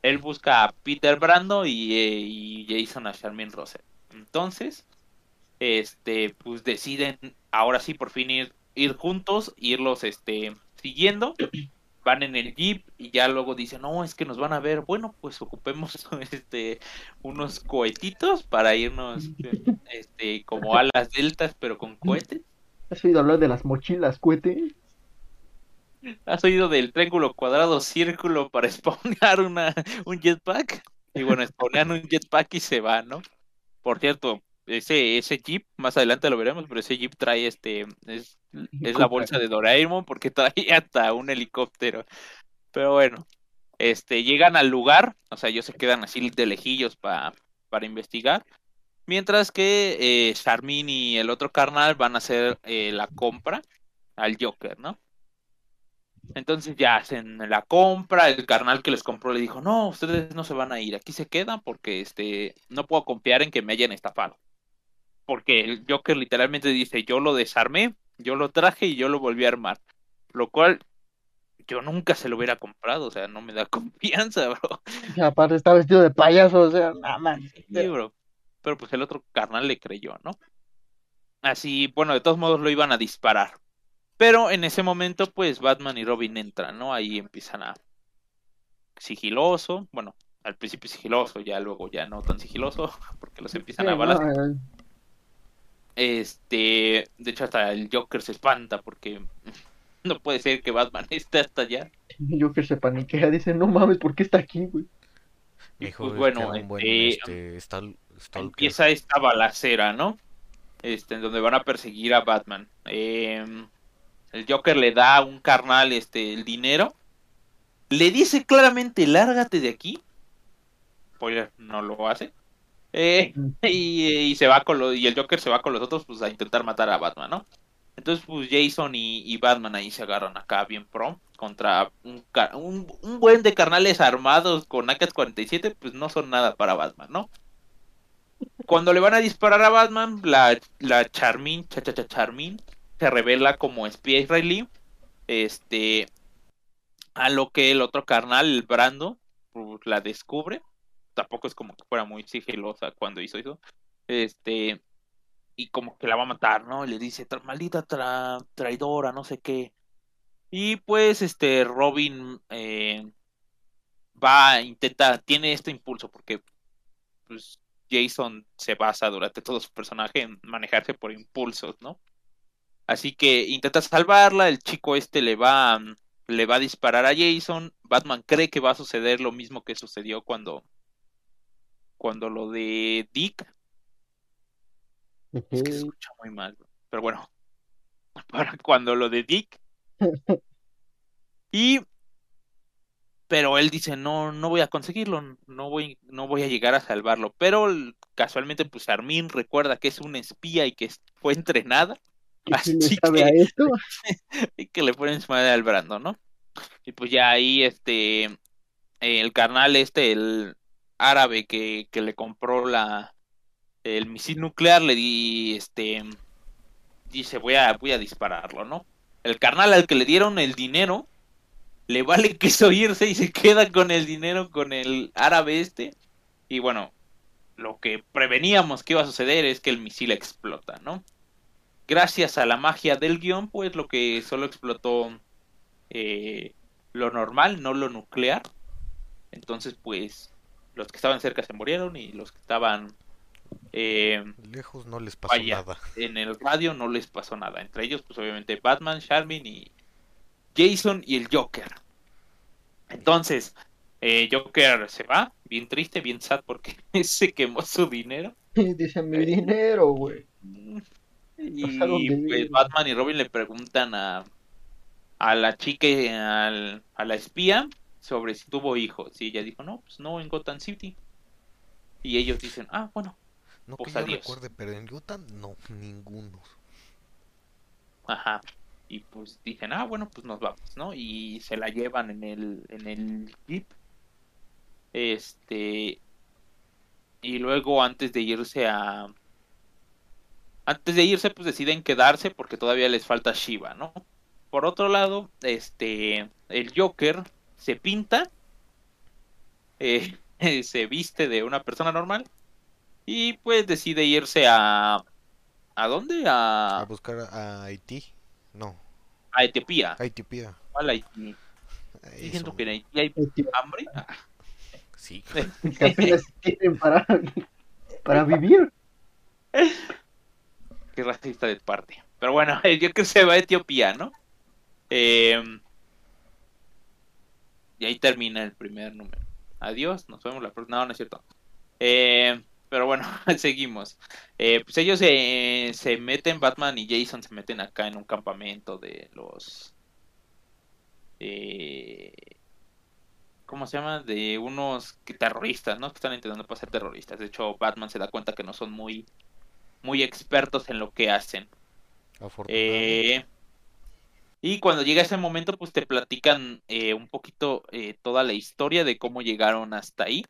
Él busca a Peter Brando y, eh, Jason a Charmin Russell. Entonces, este, pues deciden ahora sí por fin ir, ir juntos, irlos este, siguiendo. Van en el jeep y ya luego dicen, no, es que nos van a ver. Bueno, pues ocupemos este unos cohetitos para irnos este, como alas deltas, pero con cohetes. ¿Has oído hablar de las mochilas, cohete? ¿Has oído del triángulo cuadrado círculo para spawnear una, un jetpack? Y bueno, spawnean un jetpack y se va, ¿no? Por cierto, ese, ese jeep, más adelante lo veremos, pero ese jeep trae este, es, es la bolsa de Doraemon porque trae hasta un helicóptero. Pero bueno, este, llegan al lugar, o sea, ellos se quedan así de lejillos pa- para investigar. Mientras que eh, Charmin y el otro carnal van a hacer eh, la compra al Joker, ¿no? Entonces ya hacen la compra, el carnal que les compró le dijo, no, ustedes no se van a ir, aquí se quedan porque este no puedo confiar en que me hayan estafado. Porque el Joker literalmente dice, yo lo desarmé, yo lo traje y yo lo volví a armar. Lo cual yo nunca se lo hubiera comprado, o sea, no me da confianza, bro. Y aparte está vestido de payaso, o sea, nada más. Sí, bro. Pero pues el otro carnal le creyó, ¿no? Así, bueno, de todos modos lo iban a disparar. Pero en ese momento, pues Batman y Robin entran, ¿no? Ahí empiezan a sigiloso, bueno, al principio sigiloso, ya luego ya no tan sigiloso, porque los empiezan Sí, a balas. no, eh, Este, de hecho hasta el Joker se espanta porque no puede ser que Batman esté hasta allá. Joker se paniquea, dice, no mames, ¿por qué está aquí, güey? Y pues "Es bueno, buen, este, stal- stalker". empieza esta balacera, ¿no? Este, en donde van a perseguir a Batman. Eh, el Joker le da a un carnal este, el dinero. Le dice claramente, lárgate de aquí. Spoiler, no lo hace. Eh, y, y se va con lo, y el Joker se va con los otros pues a intentar matar a Batman, ¿no? Entonces pues Jason y, y Batman ahí se agarran acá bien pro contra un, un, un buen de carnales armados con AK-47 pues no son nada para Batman, ¿no? Cuando le van a disparar a Batman, la, la Charmin, cha, cha, cha, Charmin, se revela como espía israelí. Este, a lo que el otro carnal, el Brando, pues, la descubre. Tampoco es como que fuera muy sigilosa cuando hizo eso. Este, y como que la va a matar, ¿no? Le dice, "Tra- maldita tra- traidora, no sé qué. Y pues, este, Robin eh, va, intenta, tiene este impulso porque, pues, Jason se basa durante todo su personaje en manejarse por impulsos, ¿no? Así que intenta salvarla, el chico este le va, mm, le va a disparar a Jason, Batman cree que va a suceder lo mismo que sucedió cuando, cuando lo de Dick, es que se escucha muy mal, pero bueno, para cuando lo de Dick, y pero él dice no no voy a conseguirlo no voy no voy a llegar a salvarlo pero casualmente pues Armin recuerda que es una espía y que fue entrenada ¿Y quién le Así sabe a que, esto? y que le ponen su madre al Brando, ¿no? Y pues ya ahí, este, el carnal este, el árabe que, que le compró la, el misil nuclear, le di, este, dice, voy a, voy a dispararlo, ¿no? El carnal al que le dieron el dinero, le vale queso irse y se queda con el dinero con el árabe este. Y bueno, lo que preveníamos que iba a suceder es que el misil explota, ¿no? Gracias a la magia del guion, pues lo que solo explotó eh, lo normal, no lo nuclear. Entonces, pues, los que estaban cerca se murieron y los que estaban eh, Lejos no les pasó Vaya. nada. en el radio no les pasó nada. Entre ellos, pues obviamente Batman, Charmin y Jason y el Joker. Entonces, eh, Joker se va, bien triste, bien sad porque se quemó su dinero. Dice mi dinero, güey. Y pues. Batman y Robin le preguntan a, a la chica, al- a la espía, sobre si tuvo hijos. Y ella dijo, no, pues no, en Gotham City. Y ellos dicen, ah, bueno, No Pues que yo adiós. recuerde, pero en Utah no, ninguno. Ajá. Y pues dicen, ah, bueno, pues nos vamos, ¿no? Y se la llevan en el, en el jeep. Este. Y luego antes de irse a. Antes de irse, pues deciden quedarse porque todavía les falta Shiva, ¿no? Por otro lado, este. El Joker se pinta. eh, se viste de una persona normal. Y pues decide irse a. ¿A dónde? A A, buscar a Haití. No, a Etiopía. a Etiopía. ¿Cuál Haití? Diciendo que en Haití hay hambre. Sí. que apenas tienen para, para vivir. Racista de parte. Pero bueno, el Joker se va a Etiopía, ¿no? Eh, y ahí termina el primer número. Adiós, nos vemos la próxima. No, no es cierto. Eh, pero bueno, seguimos. Eh, pues ellos se, se meten, Batman y Jason se meten acá en un campamento de los... eh, ¿Cómo se llama? De unos que- terroristas, ¿no? Que están intentando pasar terroristas. De hecho, Batman se da cuenta que no son muy, muy expertos en lo que hacen. Eh, y cuando llega ese momento, pues te platican eh, un poquito eh, toda la historia de cómo llegaron hasta ahí.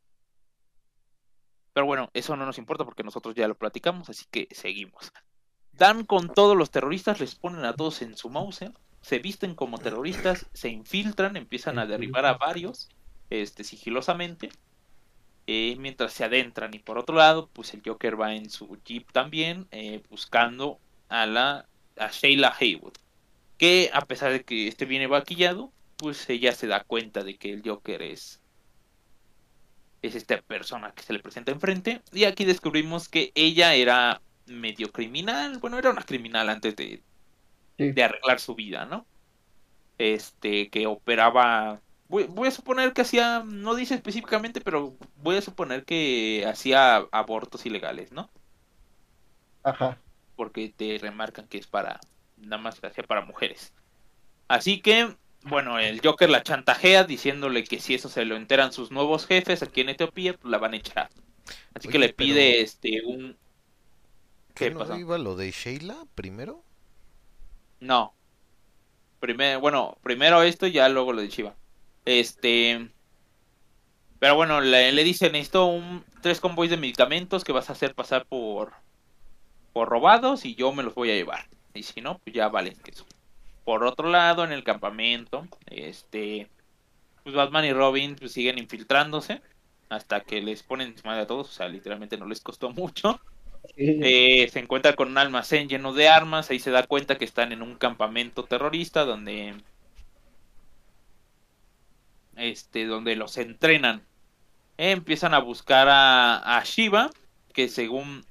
Pero bueno, eso no nos importa porque nosotros ya lo platicamos, así que seguimos. Dan con todos los terroristas, les ponen a todos en su mouse, se visten como terroristas, se infiltran, empiezan a derribar a varios, este, sigilosamente, eh, mientras se adentran. Y por otro lado, pues el Joker va en su jeep también, eh, buscando a la a Sheila Haywood, que a pesar de que este viene vaquillado, pues ella se da cuenta de que el Joker es es esta persona que se le presenta enfrente y aquí descubrimos que ella era medio criminal, bueno, era una criminal antes de, Sí. de arreglar su vida, ¿no? Este, que operaba, voy, voy a suponer que hacía, no dice específicamente, pero voy a suponer que hacía abortos ilegales, ¿no? Ajá. porque te remarcan que es para nada más gracia para mujeres. Así que, bueno, el Joker la chantajea diciéndole que si eso se lo enteran sus nuevos jefes aquí en Etiopía, pues la van a echar. Así que le pide pero- este un ¿Qué ¿Qué no pasó? iba lo de Sheila primero? no. Primero, bueno, primero esto y ya luego lo de Chiva. Este pero bueno, le, le dicen esto un tres convoys de medicamentos que vas a hacer pasar por por robados y yo me los voy a llevar. Y si no, pues ya vale que eso. Por otro lado, en el campamento, este pues Batman y Robin pues, siguen infiltrándose hasta que les ponen encima a todos, o sea, literalmente no les costó mucho. Eh, se encuentra con un almacén lleno de armas, ahí se da cuenta que están en un campamento terrorista donde este donde los entrenan. Eh, empiezan a buscar a, a Shiva, que según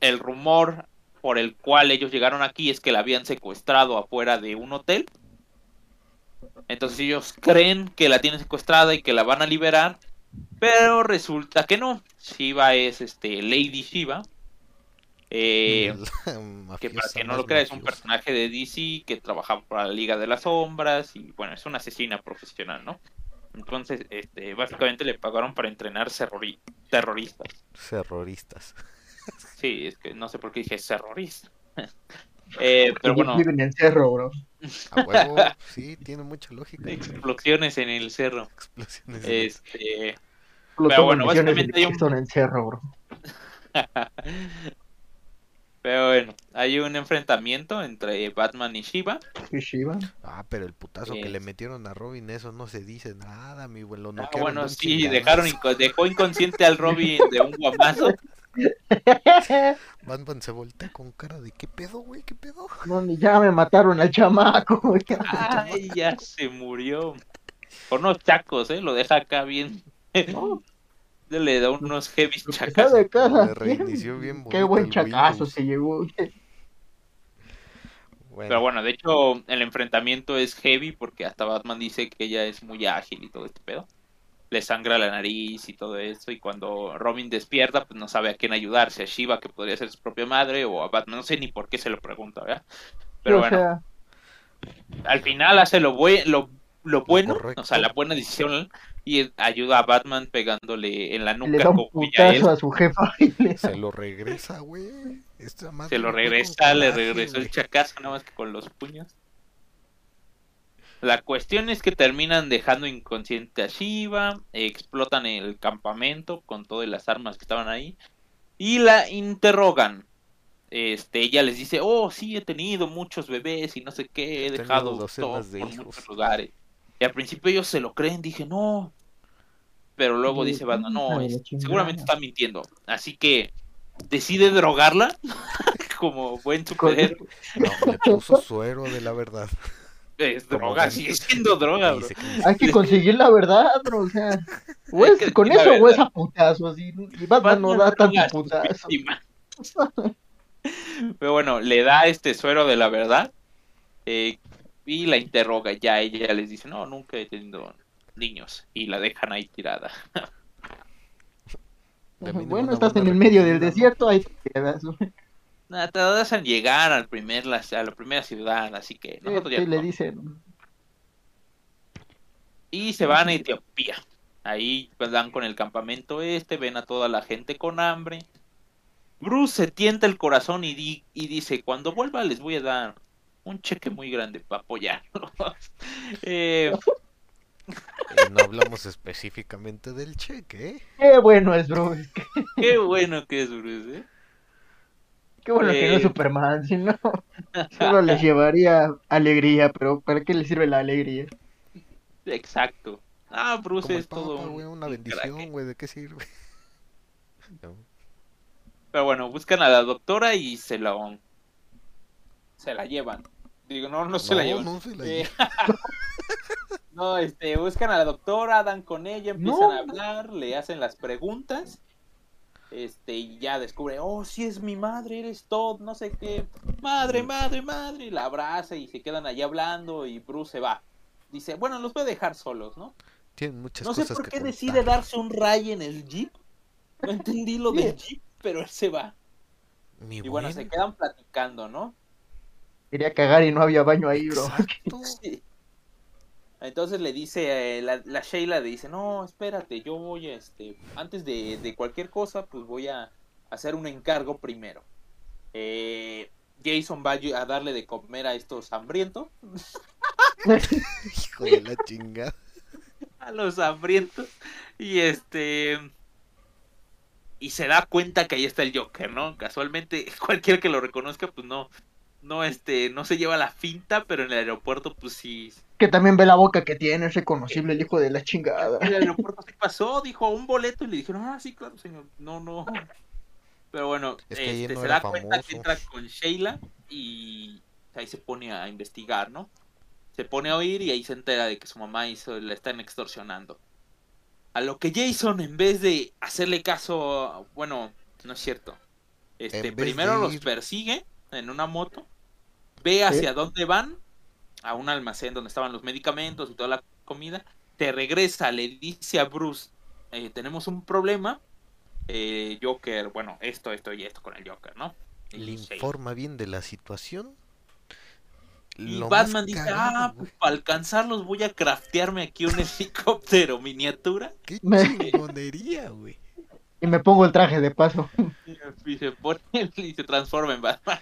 el rumor por el cual ellos llegaron aquí es que la habían secuestrado afuera de un hotel. Entonces ellos creen que la tienen secuestrada y que la van a liberar, pero resulta que no. Shiva es este Lady Shiva. Eh, que para que no lo crea es un personaje de DC que trabajaba para la Liga de las Sombras y bueno, es una asesina profesional, ¿no? Entonces, este, básicamente le pagaron para entrenar terrori- terroristas. Terroristas. Sí, es que no sé por qué dije terrorista. Eh, pero bueno, Viven en el cerro, bro. A huevo, sí, tiene mucha lógica. explosiones en el cerro. Explosiones. Este, Pero bueno, básicamente hay un- en el cerro, bro. Pero bueno, hay un enfrentamiento entre Batman y Shiva. ¿Y Shiva? Ah, pero el putazo que le metieron a Robin, eso no se dice nada, mi güey. Lo Ah, bueno, sí, dejaron inco- dejó inconsciente al Robin de un guamazo. Batman se voltea con cara de ¿qué pedo, güey? ¿Qué pedo? No, ni ya me mataron al chamaco, güey. Ay, ya se murió. Con unos chacos, ¿eh? Lo deja acá bien. No, Le da unos heavy cada reinició bien Qué buen chacazo Windows. se llevó. Bueno, Pero bueno, de hecho, el enfrentamiento es heavy porque hasta Batman dice que ella es muy ágil y todo este pedo. Le sangra la nariz y todo eso. Y cuando Robin despierta, pues no sabe a quién ayudarse. A Shiva, que podría ser su propia madre, o a Batman. No sé ni por qué se lo pregunta, ¿verdad? Pero o bueno, sea, al final hace lo, bue- lo, lo bueno, o sea, la buena decisión. Y ayuda a Batman pegándole en la le nuca da un él. putazo a su jefa y le se lo regresa, güey. Se lo le regresa, le coraje, regresó el chacazo nada más que con los puños. La cuestión es que terminan dejando inconsciente a Shiva, explotan el campamento con todas las armas que estaban ahí y la interrogan. Este, ella les dice, oh, sí, he tenido muchos bebés y no sé qué, he dejado de por hijos". muchos lugares. Y al principio ellos se lo creen, dije, no. Pero luego dice Batman, no, es- seguramente está mintiendo. Así que decide drogarla como buen superhéroe. No, le puso suero de la verdad. Es droga, sigue siendo droga, bro. Hay que conseguir la verdad, bro. O sea, o es con eso o es a putazos. Y, y Batman no da tanto putazo. Pero bueno, le da este suero de la verdad eh, y la interroga. Ya ella les dice, no, nunca he tenido niños. Y la dejan ahí tirada. Bueno, estás en el medio del desierto, ahí te quedas. Nada, te dejan llegar al primer, la- a la primera ciudad, así que nosotros ya le dicen, Y se van a Etiopía. Ahí pues, dan con el campamento este, ven a toda la gente con hambre. Bruce se tienta el corazón y, di- y dice, cuando vuelva les voy a dar un cheque muy grande para apoyarlos. Eh, Y no hablamos específicamente del cheque, ¿eh? qué bueno es, bro. Qué, bueno que es Bruce, ¿eh? qué bueno que no es Eh. Superman, si no, solo les llevaría alegría, pero ¿para qué les sirve la alegría? Exacto. Ah, Bruce Como es todo Papa, una un bendición, güey, ¿de qué sirve? No. Pero bueno, buscan a la doctora y se la se la llevan. Digo, no, no se la No, llevan. no se la Eh, llevan. no, este, buscan a la doctora, dan con ella, empiezan No. a hablar, le hacen las preguntas. Este, y ya descubre, oh, sí es mi madre, eres Todd, no sé qué. Madre, madre, madre. Y la abraza y se quedan allí hablando y Bruce se va. Dice, bueno, los voy a dejar solos, ¿no? Tienen muchas No sé cosas por que qué contar. decide darse un ray en el jeep. No entendí lo del jeep, pero él se va. Mi Y bueno, buen. se quedan platicando, ¿no? Quería cagar y no había baño ahí, bro. Sí. Entonces le dice, eh, la, la Sheila le dice, no, espérate, yo voy, a, este, antes de, de cualquier cosa, pues voy a hacer un encargo primero. Eh, Jason va a darle de comer a estos hambrientos, Hijo de la chingada. a los hambrientos, y este... Y se da cuenta que ahí está el Joker, ¿no? Casualmente, cualquiera que lo reconozca, pues no, no, este, no se lleva la finta, pero en el aeropuerto, pues sí, Que también ve la boca que tiene, es reconocible el hijo de la chingada. En el aeropuerto sí pasó, dijo un boleto y le dijeron, ah, sí, claro, señor. No, no. Pero bueno, Es que ahí este, no se da cuenta que entra con Sheila y ahí se pone a investigar, ¿no? Se pone a oír y ahí se entera de que su mamá hizo, la están extorsionando. A lo que Jason, en vez de hacerle caso, bueno, no es cierto. Este, primero los persigue en una moto, ve hacia dónde van, a un almacén donde estaban los medicamentos y toda la comida, te regresa, le dice a Bruce, eh, tenemos un problema, eh, Joker, bueno, esto, esto y esto con el Joker, ¿no? Y Le informa bien de la situación. Y Lo Batman dice, ah, pues para alcanzarlos voy a craftearme aquí un helicóptero miniatura. Qué chingonería, güey. Y me pongo el traje de paso. Y se pone y se transforma en Batman.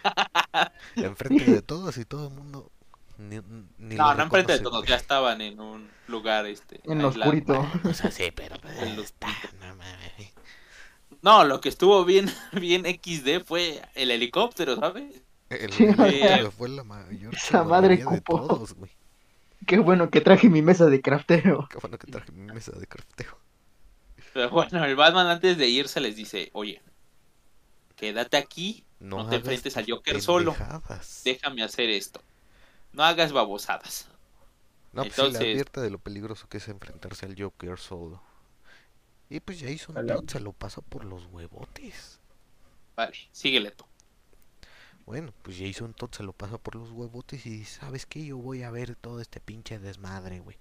Enfrente de todos y todo el mundo. Ni, ni No, no enfrente de todos, ya estaban en un lugar este En lo oscurito. O sea, sí, pero. pues, En los está, no mames. No, lo que estuvo bien bien XD fue el helicóptero, ¿sabes? El helicóptero fue la mayor esa madre de cupo. todos, güey. Qué bueno que traje mi mesa de crafteo. Qué bueno que traje mi mesa de crafteo. Pero bueno, el Batman antes de irse les dice, "Oye, quédate aquí, No, No te enfrentes al Joker solo. déjame hacer esto. No hagas babosadas." No, pues Entonces- le advierte de lo peligroso que es enfrentarse al Joker solo. Y pues Jason Hola. Todd se lo pasó por los huevotes. Vale, síguele tú. Bueno, pues Jason Todd se lo pasa por los huevotes y dice, ¿sabes qué? Yo voy a ver todo este pinche desmadre, güey.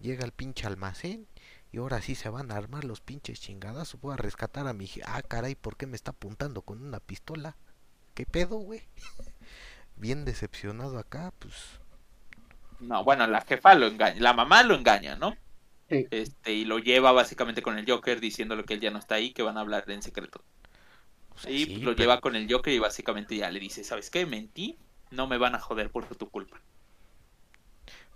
Llega al pinche almacén y ahora sí se van a armar los pinches chingadas. Voy a rescatar a mi... Ah, caray, ¿por qué me está apuntando con una pistola? ¿Qué pedo, güey? Bien decepcionado acá, pues... No, bueno, la jefa lo engaña, la mamá lo engaña, ¿no? Sí. Este, y lo lleva básicamente con el Joker diciéndole que él ya no está ahí, que van a hablar en secreto. o sea, Y sí, lo pero- lleva con el Joker y básicamente ya le dice, ¿sabes qué? Mentí, no me van a joder por tu culpa.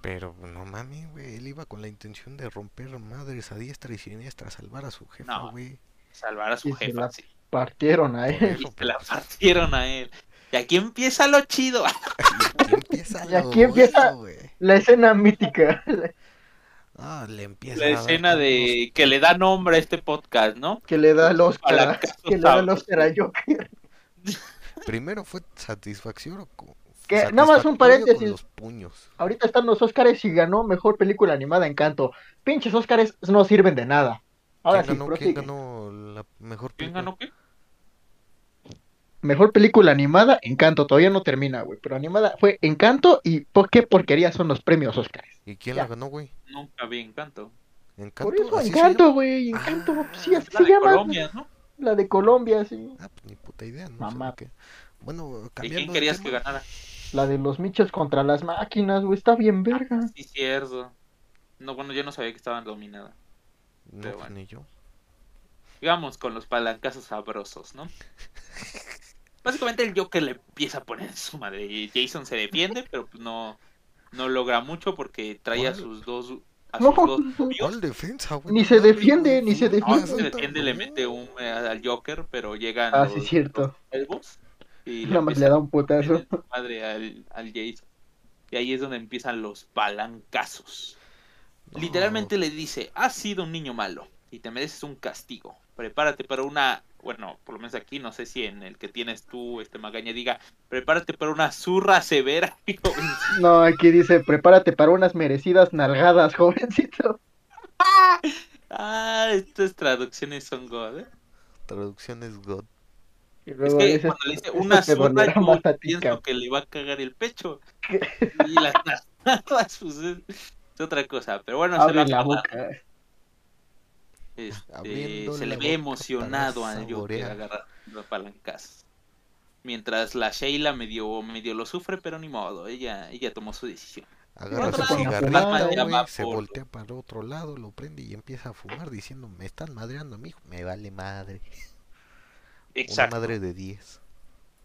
Pero no mames, güey, él iba con la intención de romper madres a diestra y siniestra, salvar a su jefa, No. güey. Salvar a su Y se jefa, la- sí. Partieron a él. Y se la partieron a él. Y aquí empieza lo chido. y aquí empieza Y lo aquí empieza- bueno, güey. La escena mítica. Ah, le empieza La escena de que le da nombre a este podcast, ¿no? Que le da el Oscar. Que le da el Oscar a Joker. Primero fue satisfacción o Que, nada más un paréntesis. con los puños. Ahorita están los Oscars y ganó mejor película animada Encanto. Pinches Oscars no sirven de nada. Ahora sí, ¿Quién, ganó, ¿Quién prosigue. ganó la mejor ¿Quién película? ganó qué? Mejor película animada, Encanto. Todavía no termina, güey. Pero animada fue Encanto y ¿por qué porquería son los premios Oscars? ¿Y quién Ya. la ganó, güey? Nunca vi Encanto. ¿Encanto? Por eso ¿Así se Encanto, güey. Encanto. Ah, sí, así La se de llama. Colombia, ¿no? La de Colombia, sí. Ah, pues ni puta idea, no Mamá. Bueno, ¿Y cambiando quién de querías que ganara? La de los michos contra las máquinas, güey. Está bien verga. Sí, cierto. No, bueno, yo no sabía que estaban dominadas. No, pero bueno. ni yo. Digamos con los palancazos sabrosos, ¿no? Básicamente el Joker le empieza a poner en su madre. y Jason se defiende, pero pues no, no logra mucho porque trae a sus dos a No, sus dos novios. ¿Cuál defensa, güey? Ni se defiende, ni se defiende. No, se defiende, le mete un eh, al Joker, pero llegan Ah, los, sí, cierto. los cuervos y Nada más le da un putazo. madre al, al Jason. Y ahí es donde empiezan los palancazos. No. Literalmente le dice, has sido un niño malo y te mereces un castigo. Prepárate para una, bueno, por lo menos aquí, no sé si en el que tienes tú, este Magaña diga, prepárate para una zurra severa. No, aquí dice, prepárate para unas merecidas nalgadas, jovencito. ah, estas traducciones son God, ¿eh? Traducción es God. Y Es luego que dices, cuando le dice "Esto una dolerá yo a pienso cabrón". que le va a cagar el pecho. Y las nalgadas, pues es, es otra cosa. Pero bueno, se Abre la boca. Este, se le ve emocionado al Joker agarrando los palancazos. Mientras la Sheila medio, medio lo sufre, pero ni modo, ella, ella tomó su decisión. Agarra su a va se por- voltea para otro lado, lo prende y empieza a fumar diciendo, me están madreando, mijo. Me vale madre. Una Exacto. madre de 10.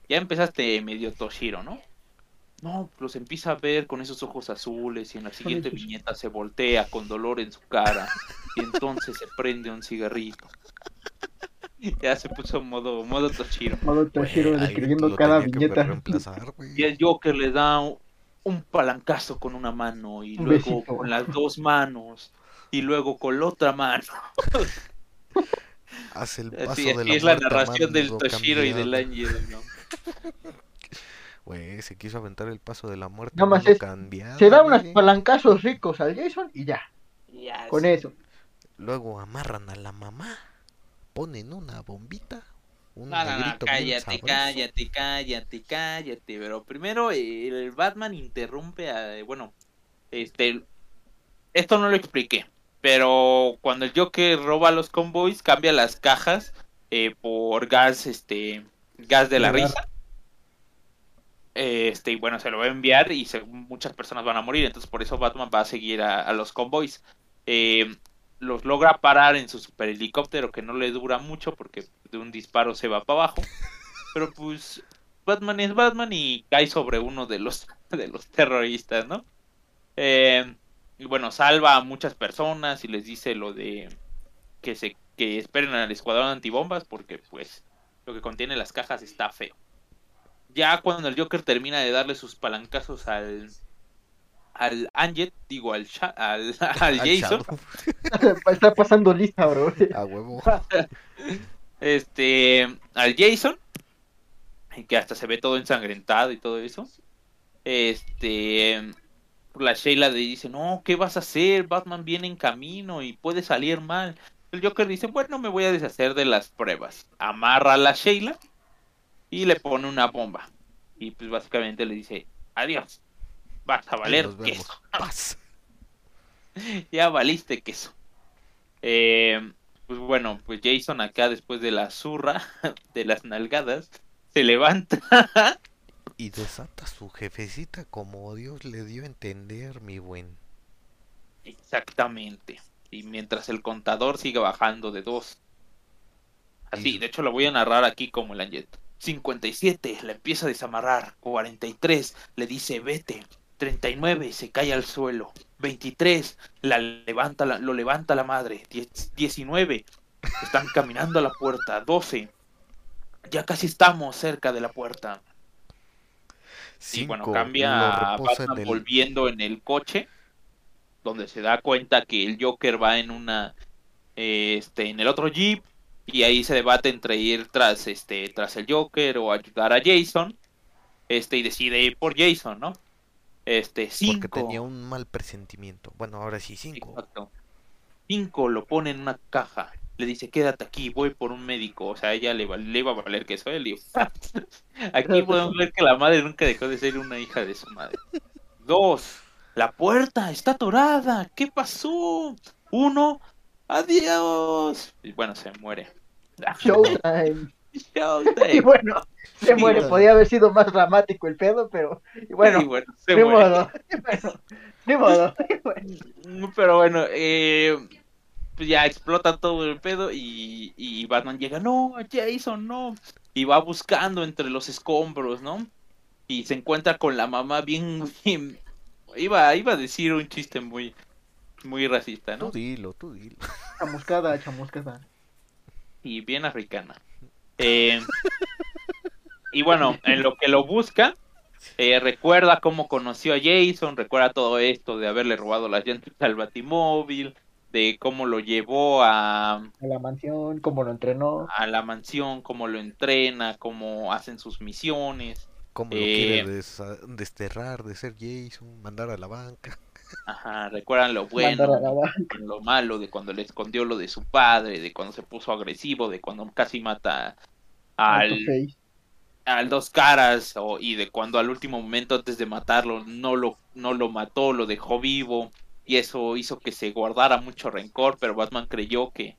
Ya empezaste medio Toshiro, ¿no? No, los empieza a ver con esos ojos azules y en la siguiente viñeta se voltea con dolor en su cara y entonces se prende un cigarrito. Ya se puso modo, modo Toshiro. Modo Toshiro describiendo cada viñeta. Y el Joker le da un, un palancazo con una mano y Un luego besito. con las dos manos y luego con la otra mano. Hace el paso Así, de la es la narración del Toshiro y del. Ángel, ¿no? Güey, se quiso aventar el paso de la muerte. Nada más es- cambiado, Se da unos palancazos ricos al Jason y ya. Ya, Con sí. eso. Luego amarran a la mamá, ponen una bombita, un No, no, no, cállate, cállate, cállate, cállate. Pero primero eh, el Batman interrumpe a. Bueno, este. Esto no lo expliqué. Pero cuando el Joker roba los convoys, cambia las cajas eh, por gas, este. Gas de la risa. Este, y bueno, se lo va a enviar y se- muchas personas van a morir. Entonces, por eso Batman va a seguir a, a los convoys. Eh, los logra parar en su super helicóptero que no le dura mucho porque de un disparo se va para abajo. Pero pues Batman es Batman y cae sobre uno de los, de los terroristas, ¿no? Eh, y bueno, salva a muchas personas y les dice lo de que se que esperen al escuadrón antibombas porque pues lo que contiene las cajas está feo. Ya cuando el Joker termina de darle sus palancazos al al Anjet, digo al al, al Jason. Está pasando lista, bro. A huevo. este al Jason que hasta se ve todo ensangrentado y todo eso. Este la Sheila le dice, "No, ¿qué vas a hacer? Batman viene en camino y puede salir mal." El Joker dice, bueno, me voy a deshacer de las pruebas. Amarra a la Sheila y le pone una bomba. Y pues básicamente le dice, adiós. Vas a valer queso. ya valiste queso. Eh, pues bueno, pues Jason acá después de la zurra, de las nalgadas, se levanta. y desata a su jefecita como Dios le dio a entender, mi buen. Exactamente y mientras el contador sigue bajando de 2. Así, de hecho lo voy a narrar aquí como el Anjet. 57, la empieza a desamarrar. 43, le dice vete. 39, se cae al suelo. 23, la levanta lo levanta la madre. 19, están caminando a la puerta. 12, ya casi estamos cerca de la puerta. Y bueno, cambia a volviendo en el coche donde se da cuenta que el Joker va en una este en el otro jeep y ahí se debate entre ir tras este tras el Joker o ayudar a Jason este y decide ir por Jason no este cinco porque tenía un mal presentimiento. Bueno ahora sí cinco. Exacto. cinco lo pone en una caja le dice quédate aquí voy por un médico o sea ella le, le iba a valer que eso él y aquí podemos ver que la madre nunca dejó de ser una hija de su madre dos la puerta está atorada. ¿Qué pasó? Uno. Adiós. Y bueno, se muere. Showtime. Showtime. Y bueno, se muere. Podía haber sido más dramático el pedo, pero y bueno, se de muere. modo. de modo. Pero bueno, eh, pues ya explota todo el pedo y, y Batman llega, no, Jason, no. Y va buscando entre los escombros, ¿no? Y se encuentra con la mamá bien, bien Iba, iba a decir un chiste muy, muy racista, ¿no? Tú dilo, tú dilo. Chamuscada, chamuscada. Y bien africana. Eh, y bueno, en lo que lo busca, eh, recuerda cómo conoció a Jason, recuerda todo esto de haberle robado las llantas al batimóvil, de cómo lo llevó a... A la mansión, cómo lo entrenó. A la mansión, cómo lo entrena, cómo hacen sus misiones. Cómo lo quiere eh, desterrar de ser Jason, mandar a la banca. Ajá, recuerdan lo bueno, lo malo, de cuando le escondió lo de su padre, de cuando se puso agresivo, de cuando casi mata al, al dos caras, o, y de cuando al último momento antes de matarlo no lo, no lo mató, lo dejó vivo, y eso hizo que se guardara mucho rencor, pero Batman creyó que,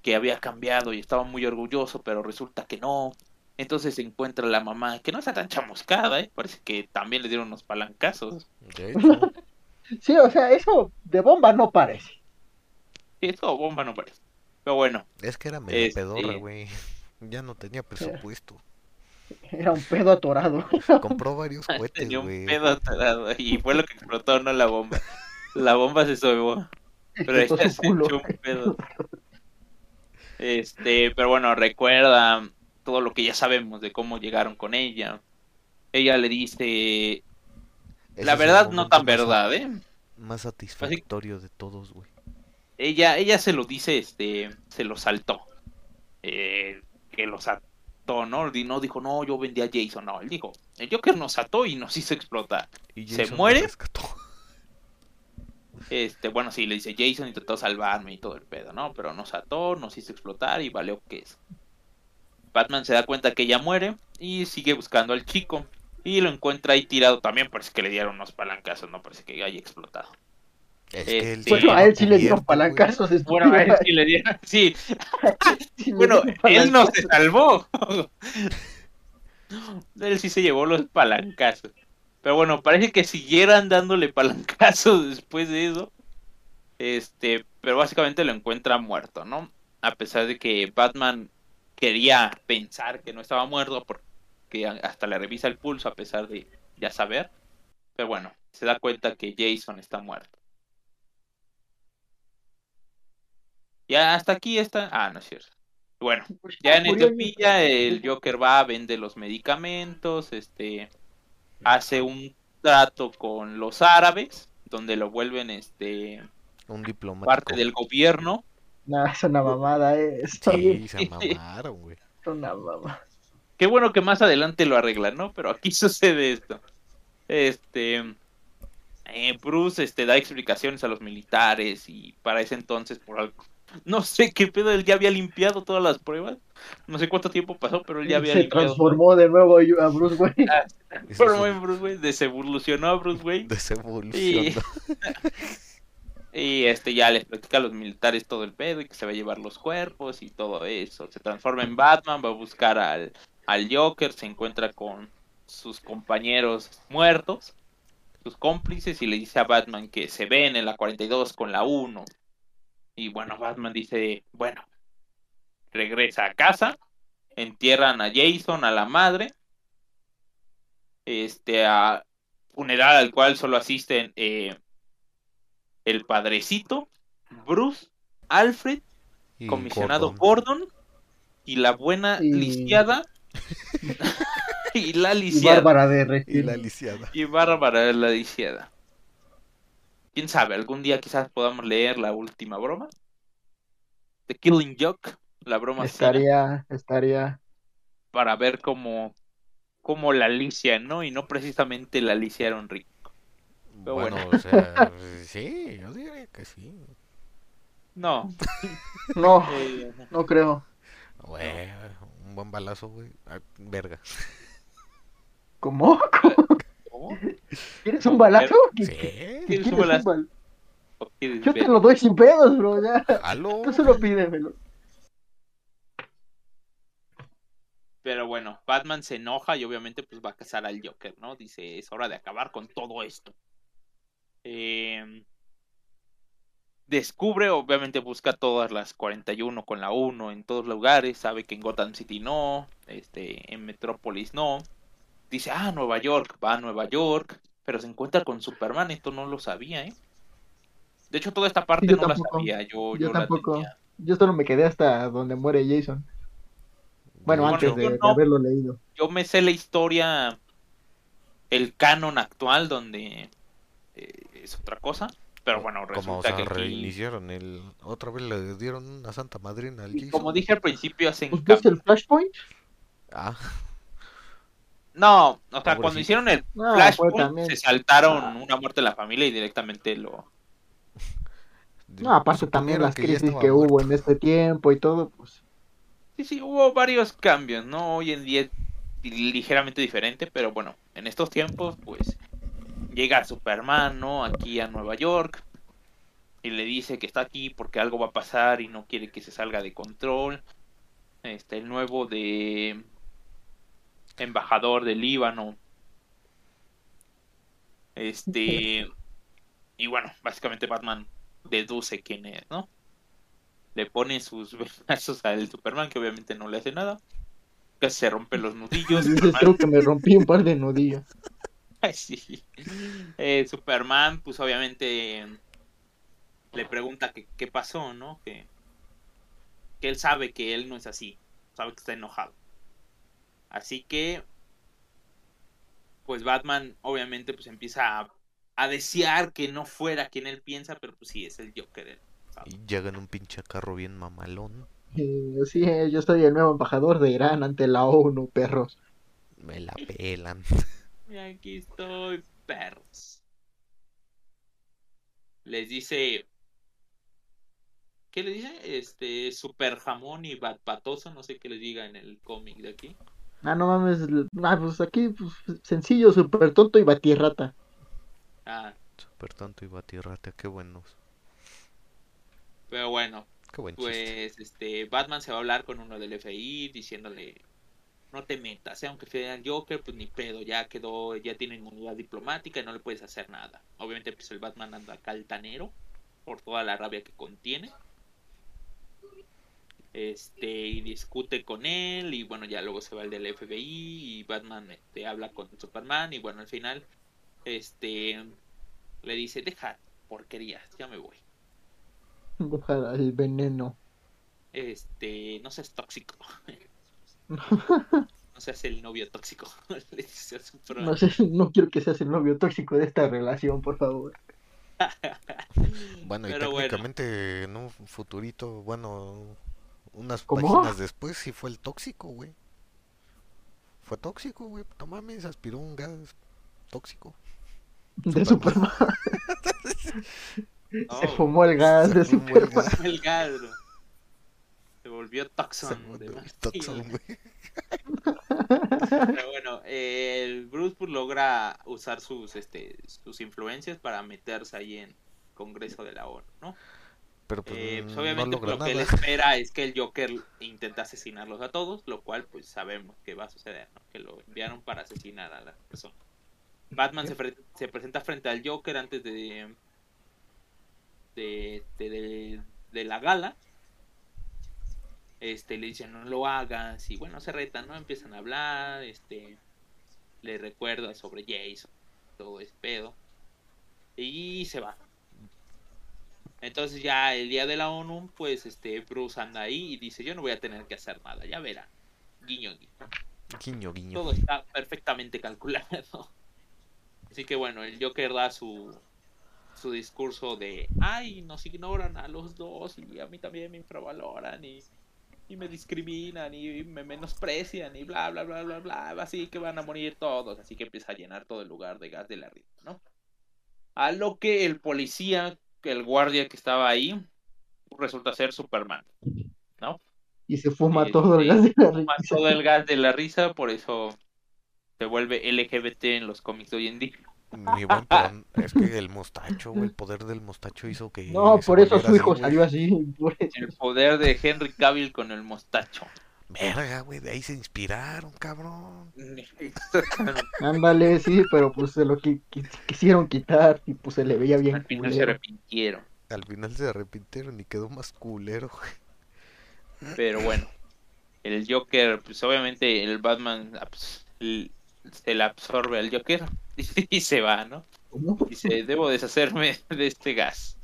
que había cambiado y estaba muy orgulloso, pero resulta que no. Entonces se encuentra la mamá, que no está tan chamuscada, ¿eh? Parece que también le dieron unos palancazos. sí, o sea, eso de bomba no parece. Eso de bomba no parece. Pero bueno. Es que era medio este pedorra, güey. Ya no tenía presupuesto. Era un pedo atorado. Compró varios cohetes, Tenía un pedo atorado y fue lo que explotó, no la bomba. La bomba se sobó. Pero ella se echó un pedo. Este, pero bueno, recuerda todo lo que ya sabemos de cómo llegaron con ella. Ella le dice la verdad no tan verdad, ¿eh? Más satisfactorio de todos, güey. Ella ella se lo dice este se lo saltó. Eh, que lo saltó, ¿no? No dijo, "No, yo vendí a Jason", no, él dijo, "El Joker nos ató y nos hizo explotar." Y se muere. Este, bueno, sí, le dice Jason intentó salvarme y todo el pedo, ¿no? Pero nos ató, nos hizo explotar y valió que es. Batman se da cuenta que ella muere y sigue buscando al chico. Y lo encuentra ahí tirado también, parece que le dieron unos palancazos, no parece que haya explotado. Este, bueno, a él sí le dieron palancazos. Bueno, a él sí le dieron, sí. bueno, él no se salvó. él sí se llevó los palancazos. Pero bueno, parece que siguieran dándole palancazos después de eso. Este, pero básicamente lo encuentra muerto, ¿no? A pesar de que Batman quería pensar que no estaba muerto porque hasta le revisa el pulso a pesar de ya saber. Pero bueno, se da cuenta que Jason está muerto. Ya hasta aquí está. Ah, no es cierto. Bueno, Pues ya en Etiopía el Joker va, vende los medicamentos, este, hace un trato con los árabes, donde lo vuelven, este, Un diplomático. parte del gobierno. Nah, es una mamada, eh. Sí, se mamaron, güey. es una mamada. Qué bueno que más adelante lo arreglan, ¿no? Pero aquí sucede esto. Este, eh, Bruce, este, da explicaciones a los militares y para ese entonces, por algo, no sé qué pedo, él ya había limpiado todas las pruebas. No sé cuánto tiempo pasó, pero él ya había Se limpiado. transformó de nuevo a Bruce Wayne. Pero es muy un Bruce Wayne, desevolucionó a Bruce Wayne. desevolución. Y, y este ya les platica a los militares todo el pedo y que se va a llevar los cuerpos y todo eso. Se transforma en Batman, va a buscar al, al Joker, se encuentra con sus compañeros muertos, sus cómplices, y le dice a Batman que se ven en la 42 con la 1. Y bueno, Batman dice, bueno, regresa a casa, entierran a Jason, a la madre, este, a funeral al cual solo asisten eh, el padrecito, Bruce, Alfred, Y comisionado Gordon. Gordon, y la buena Y- lisiada y la Y lisiada Bárbara de Y la lisiada. y Bárbara la lisiada. Quién sabe, algún día quizás podamos leer la última broma. The Killing Joke, la broma Estaría, estaría. para ver cómo, cómo la lisian, ¿no? Y no precisamente la lisiaron rico. Pero Bueno, bueno. o sea, sí, yo diría que sí. No. No, eh, no creo. Güey, un buen balazo, güey. Ah, verga. ¿Cómo? ¿cómo? ¿Quieres un balazo? ¿Qué- ¿Quieres un balazo? bal- ¿O quieres Yo te lo doy sin pedos, bro. Ya. Aló. Tú solo pídemelo. Pero bueno, Batman se enoja y obviamente pues va a cazar al Joker, ¿no? Dice, es hora de acabar con todo esto. Eh, descubre, obviamente busca todas las 41 con la 1 en todos lugares, sabe que en Gotham City no, este, en Metrópolis no. Dice, ah, Nueva York, va a Nueva York, pero se encuentra con Superman, esto no lo sabía, ¿eh? De hecho, toda esta parte Yo no tampoco. la sabía, yo, Yo yo la tampoco. tenía. Yo solo me quedé hasta donde muere Jason. Bueno, Bueno, antes de, haberlo leído. yo me sé la historia, el canon actual, donde eh, es otra cosa. Pero bueno, Como o resulta sea, que aquí, reiniciaron el. Otra vez le dieron una santa madrina al y Jason. como dije al principio, hacen ¿Pues cam- el Flashpoint? Ah, No, o sea, cuando hicieron el No, también. se saltaron Ah. una muerte en la familia y directamente lo. No, aparte también las que crisis que hubo muerto. en este tiempo y todo, pues. Sí, sí, hubo varios cambios, ¿no? Hoy en día es ligeramente diferente, pero bueno, en estos tiempos, pues llega Superman, ¿no? Aquí a Nueva York y le dice que está aquí porque algo va a pasar y no quiere que se salga de control. Este, el nuevo de embajador del Líbano. Este, y bueno, básicamente Batman deduce quién es, ¿no? Le pone sus brazos al Superman, que obviamente no le hace nada. Casi se rompe los nudillos. Superman- creo que me rompí un par de nudillos. Ay, sí. Eh, Superman, pues obviamente le pregunta que qué pasó, ¿no? Que, que él sabe que él no es así, sabe que está enojado. Así que, pues Batman obviamente pues empieza a, a desear que no fuera quien él piensa, pero pues sí, es el Joker. él sabe. Y llega en un pinche carro bien mamalón. Sí, yo soy el nuevo embajador de Irán ante la ONU, perros. Me la pelan. Y aquí estoy, perros. Les dice. ¿Qué le dice? Este, super jamón y bat patoso, no sé qué les diga en el cómic de aquí. Ah, no mames. Ah, pues aquí, pues, sencillo, súper tonto y batirrata. Ah, Super tonto y batirrata, qué buenos. pero bueno, Qué buen chiste. pues este, Batman se va a hablar con uno del FBI diciéndole, no te metas, ¿eh? aunque sea el Joker, pues ni pedo, ya quedó, ya tiene inmunidad diplomática y no le puedes hacer nada. Obviamente pues el Batman anda caltanero por toda la rabia que contiene. Este y discute con él y bueno ya luego se va el del FBI y Batman este, habla con Superman y bueno al final este le dice deja porquerías ya me voy Deja el veneno. este no seas tóxico no seas el novio tóxico le dice a Superman. No sé, no quiero que seas el novio tóxico de esta relación, por favor. Bueno, y bueno. técnicamente en un futurito, bueno, unas ¿Cómo? páginas después sí fue el tóxico, güey. Fue tóxico, güey. No mames, aspiró un gas tóxico. De Superman. Superman. No, Se fumó el gas de Se fumó el Superman. gas. el gas, bro. se volvió Se Toxon volvió de Bastille. Toxon, güey. Pero bueno, eh, el Bruce pues, logra usar sus este sus influencias para meterse ahí en Congreso de la ONU, ¿no? Pero pues, Eh, pues, obviamente lo que él espera es que el Joker intenta asesinarlos a todos, lo cual pues sabemos que va a suceder, ¿no? Que lo enviaron para asesinar a las personas. Batman se, fre- se presenta frente al Joker antes de de, de, de- de la gala. Este le dicen no lo hagas y bueno se retan, ¿no? Empiezan a hablar, este le recuerda sobre Jason, todo ese pedo. Y se va. Entonces ya el día de la ONU, pues este Bruce anda ahí y dice, yo no voy a tener que hacer nada, ya verán. Guiño, guiño. Guiño, guiño. Todo está perfectamente calculado. Así que bueno, el Joker da su su discurso de, ay, nos ignoran a los dos y a mí también me infravaloran y, y me discriminan y me menosprecian y bla, bla, bla, bla, bla, así que van a morir todos. Así que empieza a llenar todo el lugar de gas de la risa, ¿no? A lo que el policía, el guardia que estaba ahí, resulta ser Superman, ¿no? Y se fuma Sí, todo el gas de la Fuma risa. todo el gas de la risa, por eso se vuelve LGBT en los cómics de hoy en día. Mi buen, pero es que el mostacho, el poder del mostacho hizo que. No, por eso su hijo salió así. por eso. El poder de Henry Cavill con el mostacho. Verga, güey, de ahí se inspiraron, cabrón. Ándale, sí, pero pues se lo qui- qui- quisieron quitar y pues se le veía bien Al final se arrepintieron. Al final se arrepintieron y quedó más culero, güey. Pero bueno, el Joker, pues obviamente el Batman abs- l- se le absorbe al Joker y se va, ¿no? ¿Cómo? Dice, debo deshacerme de este gas.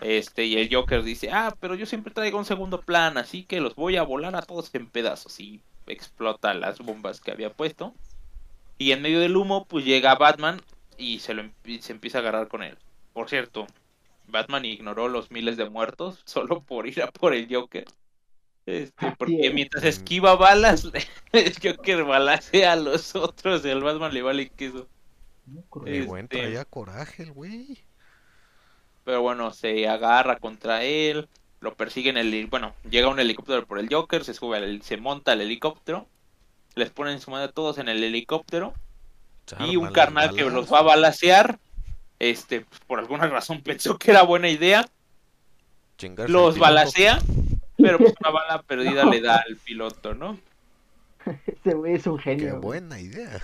Este, y el Joker dice, ah, pero yo siempre traigo un segundo plan, así que los voy a volar a todos en pedazos. Y explota las bombas que había puesto. Y en medio del humo, pues llega Batman y se, lo, y se empieza a agarrar con él. Por cierto, Batman ignoró los miles de muertos solo por ir a por el Joker. Este, porque mientras esquiva balas, el Joker balacea a los otros y al Batman le vale queso. Buen Este- traía coraje el güey. Pero bueno, se agarra contra él, lo persiguen el bueno, llega un helicóptero por el Joker, se sube al, se monta al helicóptero, les ponen su madre a todos en el helicóptero y un carnal que los va a balacear, este, pues, por alguna razón pensó que era buena idea, Chingarse los balacea, pero pues una bala perdida No. le da al piloto, ¿no? Ese güey es un Qué genio. güey. buena idea.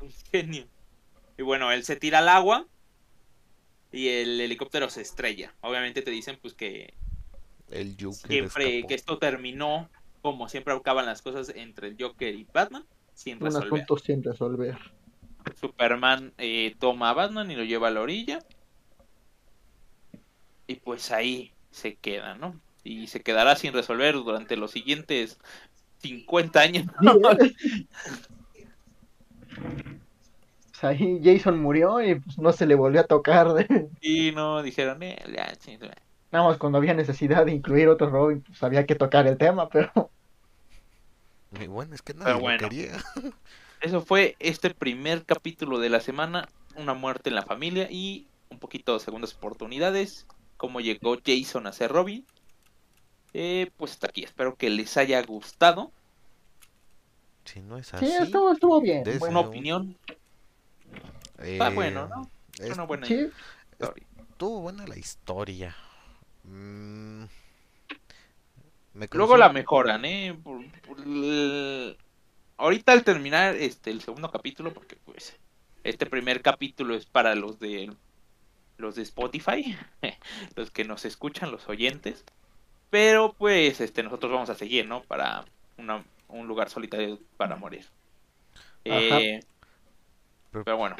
Un genio. Y bueno, él se tira al agua y el helicóptero se estrella. Obviamente te dicen pues que El Joker siempre escapó. que esto terminó, como siempre acaban las cosas entre el Joker y Batman, sin Un resolver. asunto sin resolver. Superman eh, toma a Batman y lo lleva a la orilla. Y pues ahí se queda, ¿no? Y se quedará sin resolver durante los siguientes 50 años. Pues ahí Jason murió y pues no se le volvió a tocar. de- Y no dijeron, eh, Nada más cuando había necesidad de incluir otro Robin, pues había que tocar el tema, pero Mi buen, es que nadie Pero lo bueno. quería. Eso fue este primer capítulo de la semana, una muerte en la familia y un poquito de segundas oportunidades, cómo llegó Jason a ser Robin. Eh, pues hasta aquí, espero que les haya gustado. Si no es sí, así. estuvo, estuvo bien. Bueno, Una un- opinión, eh, está bueno, ¿no? Es es- una buena sí, historia. Estuvo buena la historia. Mm, me Luego la mejoran, ¿eh? Por- por el- Ahorita al terminar este el segundo capítulo, porque pues este primer capítulo es para los de los de Spotify, los que nos escuchan, los oyentes. Pero pues este nosotros vamos a seguir, ¿no? Para una- un lugar solitario para morir. Ajá. Eh, pero bueno.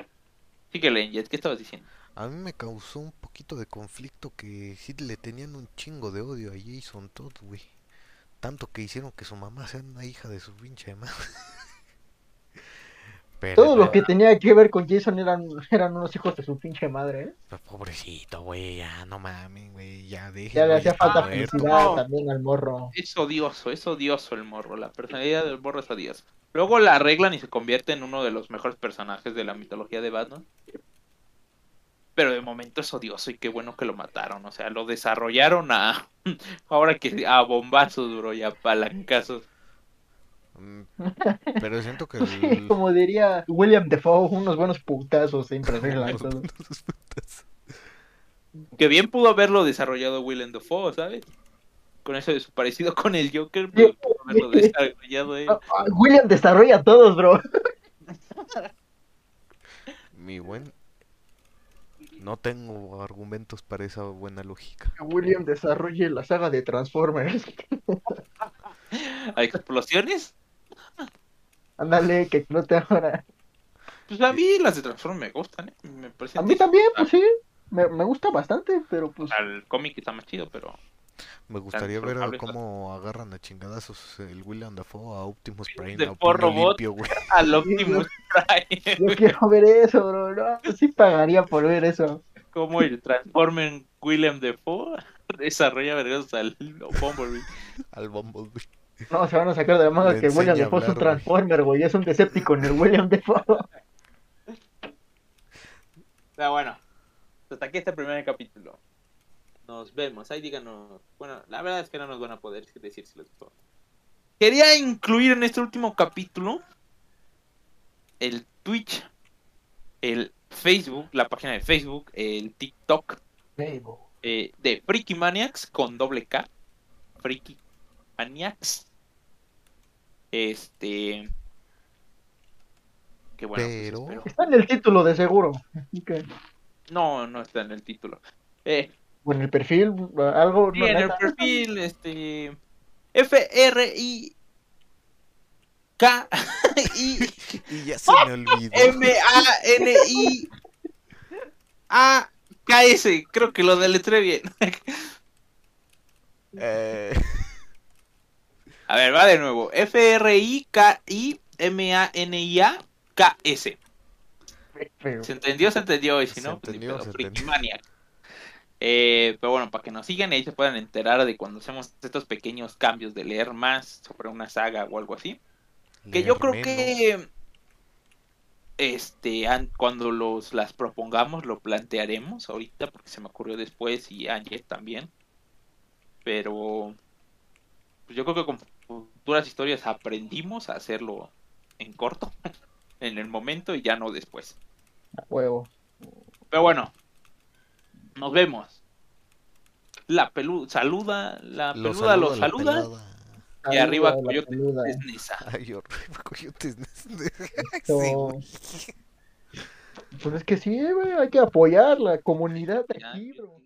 Síguele, ¿qué estabas diciendo? A mí me causó un poquito de conflicto que sí le tenían un chingo de odio a Jason Todd, güey. Tanto que hicieron que su mamá sea una hija de su pinche madre. Pero Todo lo no, que tenía que ver con Jason eran, eran unos hijos de su pinche madre, ¿eh? pues, pobrecito, güey, ya no mames, güey, ya deje. Ya le hacía falta felicidad No. también al morro. Es odioso, es odioso el morro. La personalidad del morro es odiosa. Luego la arreglan y se convierte en uno de los mejores personajes de la mitología de Batman. Pero de momento es odioso y qué bueno que lo mataron. O sea, lo desarrollaron a. Ahora que a bombazos, bro, y a palancazos. Mm, Pero siento que Sí, el... como diría William Defoe, unos buenos putazos siempre. Que bien pudo haberlo desarrollado Willem Dafoe, ¿sabes? Con eso de su parecido con el Joker, Sí. pero pudo haberlo desarrollado él. Ah, William desarrolla a todos, bro. Mi buen... No tengo argumentos para esa buena lógica. William desarrolle la saga de Transformers. ¿A explosiones? Ándale, que no te ahora. Pues a mí las de Transformers me gustan, ¿eh? Me parecen A mí también, pues sí. Me, me gusta bastante, pero pues. Al cómic está más chido, pero Me gustaría ver a cómo agarran a chingadazos el William Dafoe a Optimus Prime De a robot. limpio, güey. al Optimus Prime, Yo quiero ver eso, bro. No, sí pagaría por ver eso. como el Transformer William Defoe desarrolla vergas al Bumblebee. Al Bumblebee. No, se van a sacar de la manga que William Defoe es un. Transformer, güey. Es un Decepticon el William Defoe. Pero bueno, hasta aquí este primer capítulo. Nos vemos. Ahí díganos. Bueno, la verdad es que no nos van a poder decir si les gustó. Quería incluir en este último capítulo el Twitch, el Facebook, la página de Facebook, el TikTok eh, de Freaky Maniacs con doble K. Freaky Maniacs. Este. Que bueno, pues Pero- Está en el título de seguro. No, no está en el título. Eh, o en el perfil, algo. Sí, no, en el perfil, este. F-R-I. K. I. Y ya se me olvidó. M-A-N-I. A. K-S. Creo que lo deletré bien. Eh, A ver, va de nuevo. F-R-I-K-I-M-A-N-I-A. K-S. ¿Se entendió? Se entendió. Y si no, pues, entendió, Freaky. Maniac. Eh, pero bueno, para que nos sigan y ahí se puedan enterar de cuando hacemos estos pequeños cambios de leer más sobre una saga o algo así. Que yo creo menos. que este an- cuando los las propongamos lo plantearemos ahorita porque se me ocurrió después y ayer también. Pero pues yo creo que con futuras historias aprendimos a hacerlo en corto, en el momento y ya no después. A huevo. Pero bueno, nos vemos. La peluda saluda, la Lo peluda lo la saluda pelada. y arriba Saluda, Coyote saluda. es Nesa. Ay. Pues es que sí, güey, hay que apoyar la comunidad de aquí, bro.